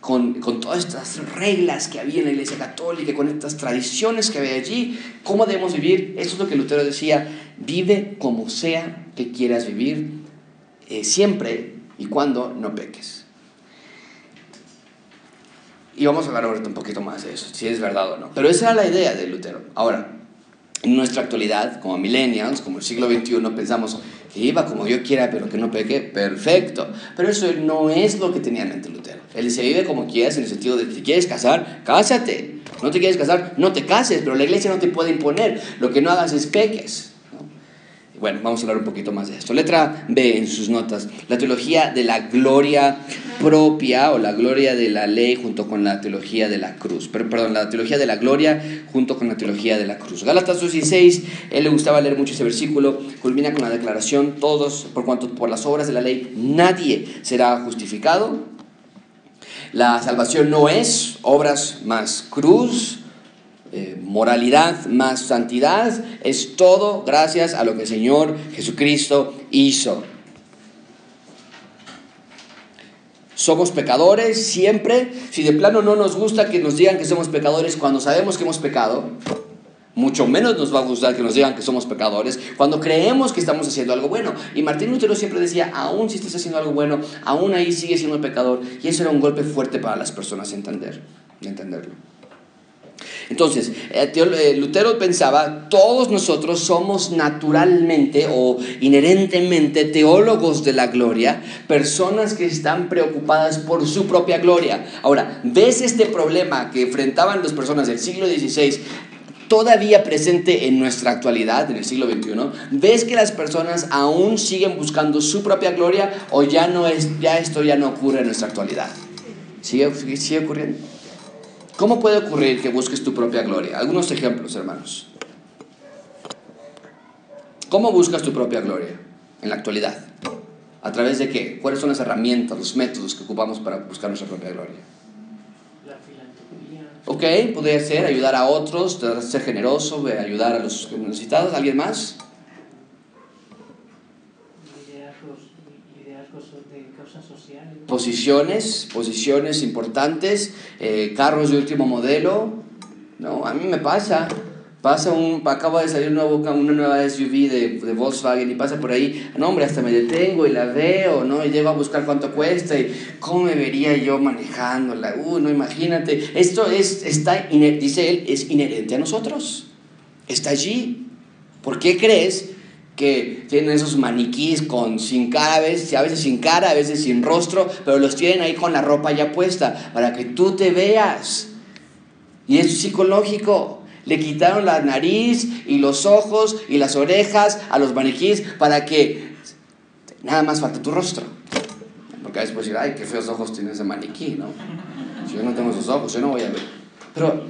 con, con, todas estas reglas que había en la Iglesia Católica, con estas tradiciones que había allí, cómo debemos vivir. Eso es lo que Lutero decía, vive como sea que quieras vivir, eh, siempre y cuando no peques. Y vamos a hablar ahorita un poquito más de eso, si es verdad o no. Pero esa era la idea de Lutero. Ahora, en nuestra actualidad, como millennials, como el siglo XXI, pensamos que iba como yo quiera, pero que no peque, perfecto. Pero eso no es lo que tenía en mente Lutero. Él se vive como quieras en el sentido de, si quieres casar, cásate. No te quieres casar, no te cases, pero la iglesia no te puede imponer. Lo que no hagas es peques. Bueno, vamos a hablar un poquito más de esto. Letra B en sus notas. La teología de la gloria propia o la gloria de la ley junto con la teología de la cruz. Perdón, la teología de la gloria junto con la teología de la cruz. Gálatas 16, él le gustaba leer mucho ese versículo, culmina con la declaración, todos, por cuanto por las obras de la ley nadie será justificado. La salvación no es obras más cruz, eh, moralidad más santidad, es todo gracias a lo que el Señor Jesucristo hizo. Somos pecadores siempre. Si de plano no nos gusta que nos digan que somos pecadores cuando sabemos que hemos pecado, mucho menos nos va a gustar que nos digan que somos pecadores cuando creemos que estamos haciendo algo bueno. Y Martín Lutero siempre decía, aún si estás haciendo algo bueno, aún ahí sigues siendo pecador. Y eso era un golpe fuerte para las personas entender, entenderlo. Entonces, eh, eh, Lutero pensaba, todos nosotros somos naturalmente o inherentemente teólogos de la gloria, personas que están preocupadas por su propia gloria. Ahora, ¿ves este problema que enfrentaban las personas del siglo XVI todavía presente en nuestra actualidad, en el siglo XXI? ¿Ves que las personas aún siguen buscando su propia gloria o ya, no es, ya esto ya no ocurre en nuestra actualidad? ¿Sigue, sigue ocurriendo? ¿Cómo puede ocurrir que busques tu propia gloria? Algunos ejemplos, hermanos. ¿Cómo buscas tu propia gloria en la actualidad? ¿A través de qué? ¿Cuáles son las herramientas, los métodos que ocupamos para buscar nuestra propia gloria? La filantropía. Ok, podría ser ayudar a otros, ser generoso, ayudar a los necesitados. ¿Alguien más? Posiciones, posiciones importantes, eh, carros de último modelo. No, a mí me pasa. Pasa un, acaba de salir una, una nueva SUV de, de, Volkswagen y pasa por ahí, no hombre, hasta me detengo y la veo, ¿no? Y llego a buscar cuánto cuesta y cómo me vería yo manejándola. Uh, no, imagínate. Esto es, está, dice él, es inherente a nosotros. Está allí. ¿Por qué crees que tienen esos maniquíes con sin cara, a veces, a veces sin cara, a veces sin rostro, pero los tienen ahí con la ropa ya puesta para que tú te veas. Y es psicológico. Le quitaron la nariz y los ojos y las orejas a los maniquíes para que nada más falta tu rostro. Porque a veces puedes decir, ay, qué feos ojos tiene ese maniquí, ¿no? Si yo no tengo esos ojos, yo no voy a ver. Pero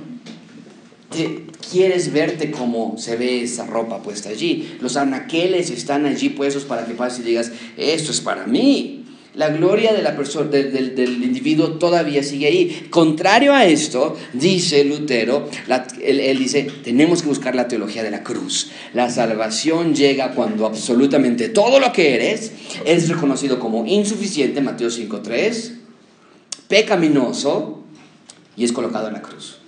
quieres verte como se ve esa ropa puesta allí. Los anaqueles están allí puestos para que pases y digas, esto es para mí. La gloria de la persona, del, individuo todavía sigue ahí. Contrario a esto, dice Lutero, él, dice, tenemos que buscar la teología de la cruz. La salvación llega cuando absolutamente todo lo que eres es reconocido como insuficiente, Mateo 5.3, pecaminoso y es colocado en la cruz.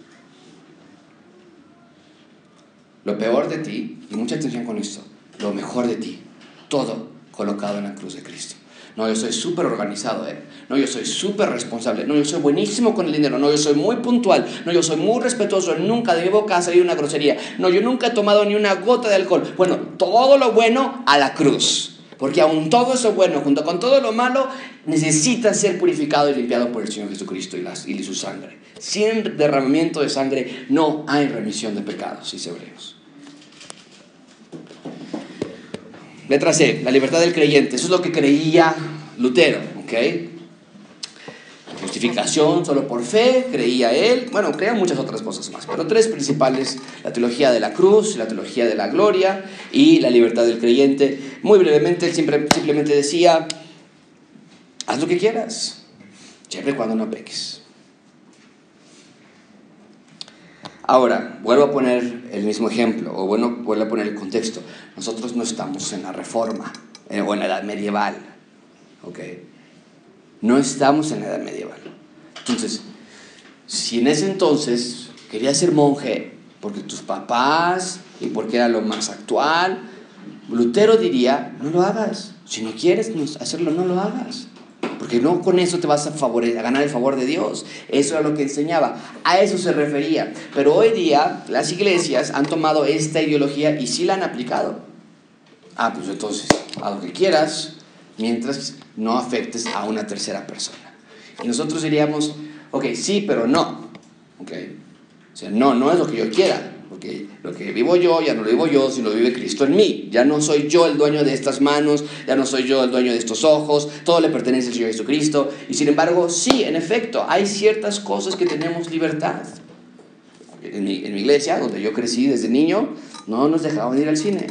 Lo peor de ti, y mucha atención con esto, lo mejor de ti, todo colocado en la cruz de Cristo. No, yo soy súper organizado, ¿eh? No, yo soy súper responsable. No, yo soy buenísimo con el dinero. No, yo soy muy puntual. No, yo soy muy respetuoso. Nunca de mi boca ha salido una grosería. No, yo nunca he tomado ni una gota de alcohol. Bueno, todo lo bueno a la cruz. Porque aún todo eso bueno, junto con todo lo malo, necesita ser purificado y limpiado por el Señor Jesucristo y, y su sangre. Sin derramamiento de sangre no hay remisión de pecados, dice Hebreos. Letra C, la libertad del creyente. Eso es lo que creía Lutero, ¿ok? Justificación solo por fe, creía él. Bueno, creía muchas otras cosas más, pero tres principales, la teología de la cruz, la teología de la gloria y la libertad del creyente. Muy brevemente, él simplemente decía, haz lo que quieras, siempre cuando no peques. Ahora, vuelvo a poner el mismo ejemplo, o bueno, vuelvo a poner el contexto. Nosotros no estamos en la reforma eh, o en la edad medieval, ¿ok? No estamos en la edad medieval. Entonces, si en ese entonces querías ser monje porque tus papás y porque era lo más actual, Lutero diría, no lo hagas. Si no quieres hacerlo, no lo hagas porque no con eso te vas a, a ganar el favor de Dios. Eso era lo que enseñaba, a eso se refería. Pero hoy día las iglesias han tomado esta ideología y sí la han aplicado. Ah, pues entonces, a lo que quieras, mientras no afectes a una tercera persona. Y nosotros diríamos, ok, sí, pero no. Okay. O sea, no, no es lo que yo quiera. Porque lo que vivo yo ya no lo vivo yo, sino lo vive Cristo en mí. Ya no soy yo el dueño de estas manos, ya no soy yo el dueño de estos ojos, todo le pertenece al Señor Jesucristo. Y sin embargo, sí, en efecto, hay ciertas cosas que tenemos libertad. En mi, en mi iglesia, donde yo crecí desde niño, no nos dejaban ir al cine.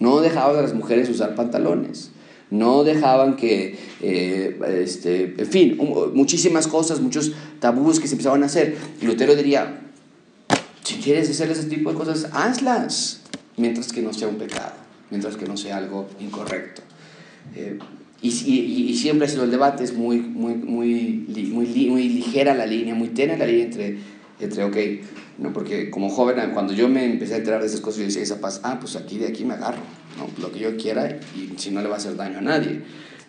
No dejaban a las mujeres usar pantalones no dejaban que, eh, este, en fin, muchísimas cosas, muchos tabús que se empezaban a hacer. Lutero diría, si quieres hacer ese tipo de cosas, hazlas, mientras que no sea un pecado, mientras que no sea algo incorrecto. Eh, y, y, siempre ha sido el debate, es muy, muy, muy, muy, muy ligera la línea, muy tenue la línea entre, entre ok, ¿no? porque como joven, cuando yo me empecé a enterar de esas cosas, yo decía, esa paz, ah, pues aquí de aquí me agarro, ¿no? lo que yo quiera y si no le va a hacer daño a nadie.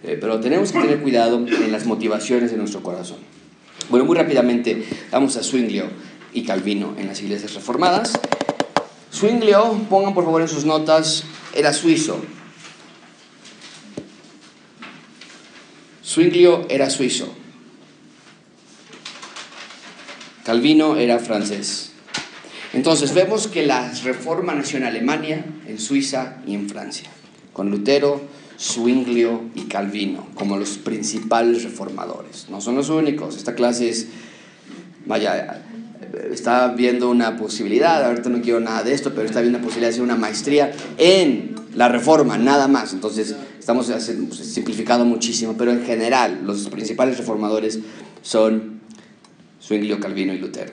Eh, pero tenemos que tener cuidado en las motivaciones de nuestro corazón. Bueno, muy rápidamente, vamos a Swinglio y Calvino en las iglesias reformadas. Zwinglio, pongan por favor en sus notas, era suizo. Zwinglio era suizo. Calvino era francés. Entonces vemos que la reforma nació en Alemania, en Suiza y en Francia, con Lutero, Zwinglio y Calvino como los principales reformadores. No son los únicos, esta clase es, vaya, está viendo una posibilidad, ahorita no quiero nada de esto, pero está viendo una posibilidad de hacer una maestría en la reforma, nada más. Entonces, estamos simplificando muchísimo, pero en general, los principales reformadores son Zwinglio, Calvino y Lutero.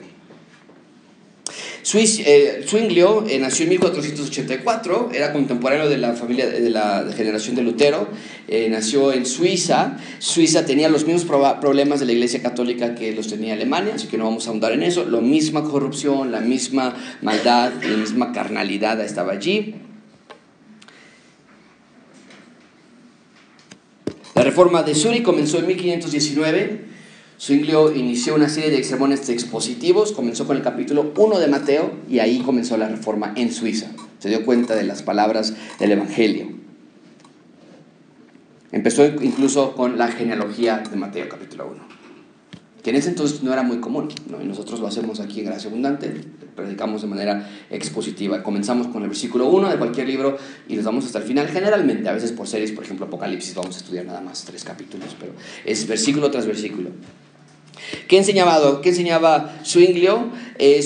Eh, Zwinglio eh, nació en 1484, era contemporáneo de la familia de la generación de Lutero, eh, nació en Suiza. Suiza tenía los mismos problemas de la Iglesia Católica que los tenía Alemania, así que no vamos a ahondar en eso. La misma corrupción, la misma maldad, la misma carnalidad estaba allí. La reforma de Zurich comenzó en 1519 Zwinglio inició una serie de sermones expositivos, comenzó con el capítulo 1 de Mateo y ahí comenzó la reforma en Suiza. Se dio cuenta de las palabras del Evangelio. Empezó incluso con la genealogía de Mateo capítulo 1, que en ese entonces no era muy común, y nosotros lo hacemos aquí en Gracia Abundante, predicamos de manera expositiva. Comenzamos con el versículo 1 de cualquier libro y nos vamos hasta el final, generalmente, a veces por series, por ejemplo Apocalipsis, vamos a estudiar nada más tres capítulos, pero es versículo tras versículo. ¿Qué enseñaba, qué enseñaba eh,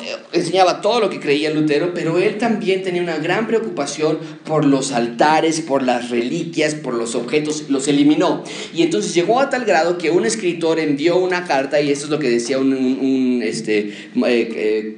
eh, enseñaba todo lo que creía Lutero, pero él también tenía una gran preocupación por los altares, por las reliquias, por los objetos, los eliminó. Y entonces llegó a tal grado que un escritor envió una carta, y esto es lo que decía un, este, eh,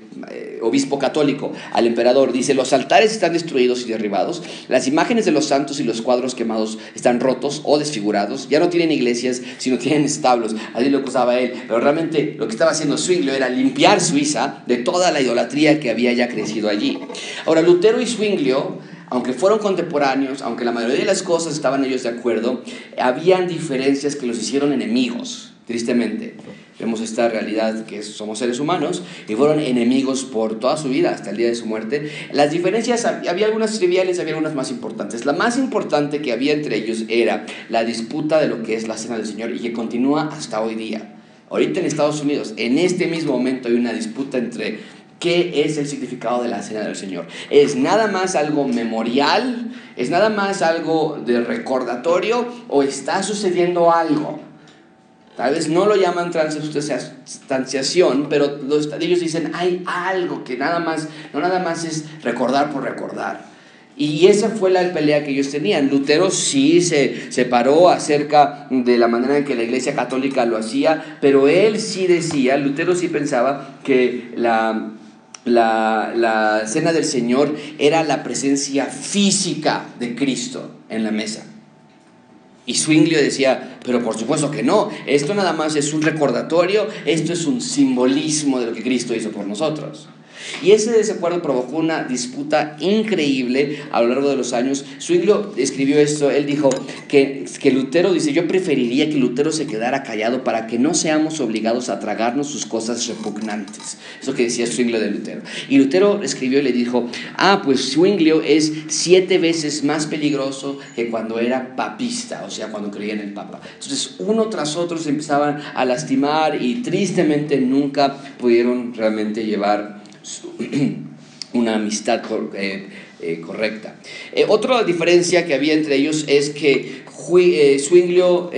obispo católico al emperador, dice, los altares están destruidos y derribados, las imágenes de los santos y los cuadros quemados están rotos o desfigurados, ya no tienen iglesias, sino tienen establos, así lo acusaba él, pero realmente lo que estaba haciendo Zwinglio era limpiar Suiza de toda la idolatría que había ya crecido allí. Ahora, Lutero y Zwinglio, aunque fueron contemporáneos, aunque la mayoría de las cosas estaban ellos de acuerdo, habían diferencias que los hicieron enemigos, tristemente. Vemos esta realidad que somos seres humanos y fueron enemigos por toda su vida hasta el día de su muerte. Las diferencias, había algunas triviales, había algunas más importantes. La más importante que había entre ellos era la disputa de lo que es la cena del Señor y que continúa hasta hoy día. Ahorita en Estados Unidos, en este mismo momento hay una disputa entre qué es el significado de la cena del Señor. ¿Es nada más algo memorial? ¿Es nada más algo de recordatorio? ¿O está sucediendo algo? Tal vez no lo llaman transustanciación, pero los, ellos dicen, hay algo que nada más, no nada más es recordar por recordar. Y esa fue la pelea que ellos tenían. Lutero sí se separó acerca de la manera en que la iglesia católica lo hacía, pero él sí decía, Lutero sí pensaba que la, la, la cena del Señor era la presencia física de Cristo en la mesa. Y Zwinglio decía, pero por supuesto que no, esto nada más es un recordatorio, esto es un simbolismo de lo que Cristo hizo por nosotros. Y ese desacuerdo provocó una disputa increíble a lo largo de los años. Zwinglio escribió esto, él dijo que, que Lutero dice, yo preferiría que Lutero se quedara callado para que no seamos obligados a tragarnos sus cosas repugnantes. Eso que decía Zwinglio de Lutero. Y Lutero escribió y le dijo, ah, pues Zwinglio es siete veces más peligroso que cuando era papista, o sea, cuando creía en el Papa. Entonces, uno tras otro se empezaban a lastimar y tristemente nunca pudieron realmente llevar una amistad eh, eh, correcta. Eh, otra diferencia que había entre ellos es que Zwinglio,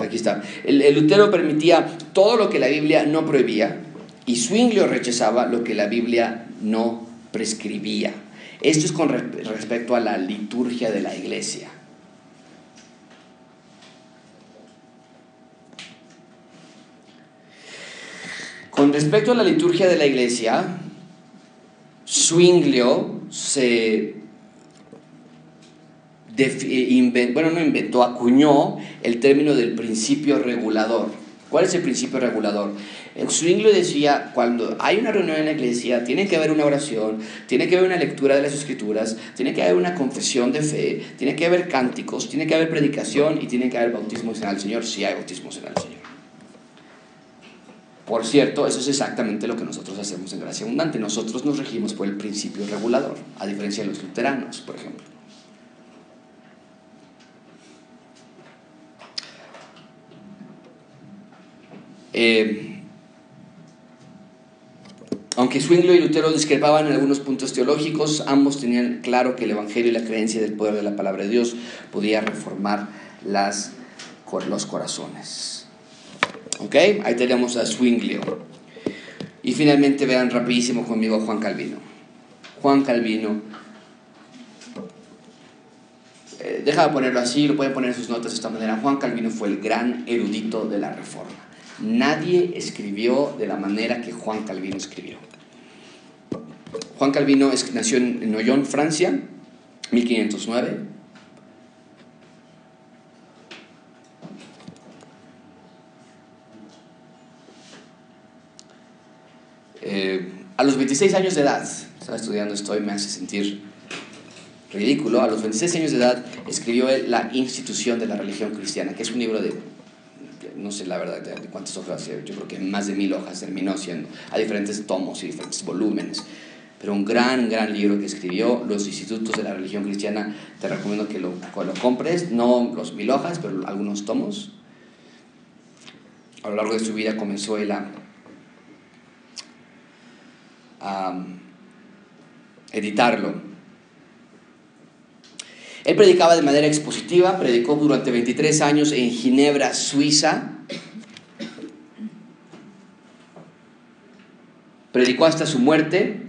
aquí está, el, Lutero permitía todo lo que la Biblia no prohibía y Zwinglio rechazaba lo que la Biblia no prescribía. Esto es con respecto a la liturgia de la iglesia. Con respecto a la liturgia de la iglesia, Zwinglio se inventó, bueno, no inventó, acuñó el término del principio regulador. ¿Cuál es el principio regulador? Zwinglio decía, cuando hay una reunión en la iglesia, tiene que haber una oración, tiene que haber una lectura de las escrituras, tiene que haber una confesión de fe, tiene que haber cánticos, tiene que haber predicación y tiene que haber bautismo en el Señor, si hay bautismo en el Señor. Por cierto, eso es exactamente lo que nosotros hacemos en Gracia Abundante. Nosotros nos regimos por el principio regulador, a diferencia de los luteranos, por ejemplo. Eh, aunque Zwinglio y Lutero discrepaban en algunos puntos teológicos, ambos tenían claro que el Evangelio y la creencia del poder de la palabra de Dios podía reformar las, los corazones. ¿Ok? Ahí tenemos a Zwinglio. Y finalmente vean rapidísimo conmigo a Juan Calvino. Juan Calvino. Eh, deja de ponerlo así, lo pueden poner en sus notas de esta manera. Juan Calvino fue el gran erudito de la Reforma. Nadie escribió de la manera que Juan Calvino escribió. Juan Calvino nació en Noyon, Francia, 1509. Eh, a los 26 años de edad, estaba estudiando esto y me hace sentir ridículo, a los 26 años de edad escribió La institución de la religión cristiana, que es un libro de, no sé la verdad de cuántas hojas, yo creo que más de mil hojas terminó siendo, a diferentes tomos y diferentes volúmenes. Pero un gran, gran libro que escribió, Los Institutos de la Religión Cristiana, te recomiendo que lo, lo compres, no los mil hojas, pero algunos tomos. A lo largo de su vida comenzó él a editarlo. Él predicaba de manera expositiva, predicó durante 23 años en Ginebra, Suiza. predicó hasta su muerte.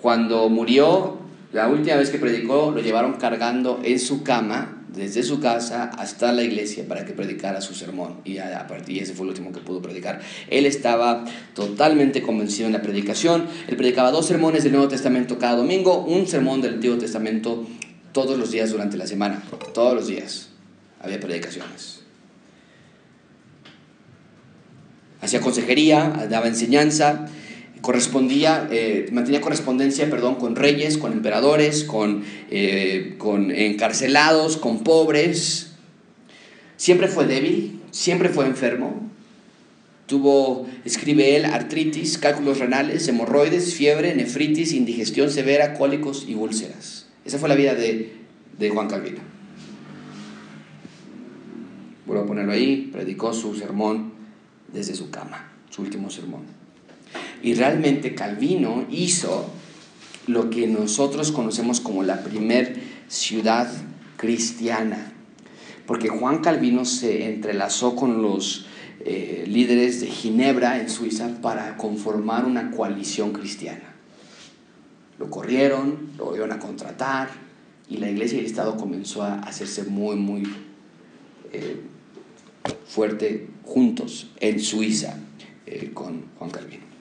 Cuando murió, la última vez que predicó, lo llevaron cargando en su cama desde su casa hasta la iglesia para que predicara su sermón. Y a partir ese fue el último que pudo predicar. Él estaba totalmente convencido en la predicación. Él predicaba dos sermones del Nuevo Testamento cada domingo, un sermón del Antiguo Testamento todos los días durante la semana. Todos los días había predicaciones. Hacía consejería, daba enseñanza correspondía, eh, mantenía correspondencia, perdón, con reyes, con emperadores, con, eh, con encarcelados, con pobres. Siempre fue débil, siempre fue enfermo. Tuvo, escribe él, artritis, cálculos renales, hemorroides, fiebre, nefritis, indigestión severa, cólicos y úlceras. Esa fue la vida de, de Juan Calvino. Vuelvo a ponerlo ahí, predicó su sermón desde su cama, su último sermón. Y realmente Calvino hizo lo que nosotros conocemos como la primer ciudad cristiana. Porque Juan Calvino se entrelazó con los eh, líderes de Ginebra en Suiza para conformar una coalición cristiana. Lo corrieron, lo volvieron a contratar y la iglesia y el Estado comenzó a hacerse muy, muy eh, fuerte juntos en Suiza eh, con Juan Calvino.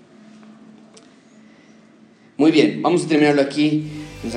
Muy bien, vamos a terminarlo aquí. Nos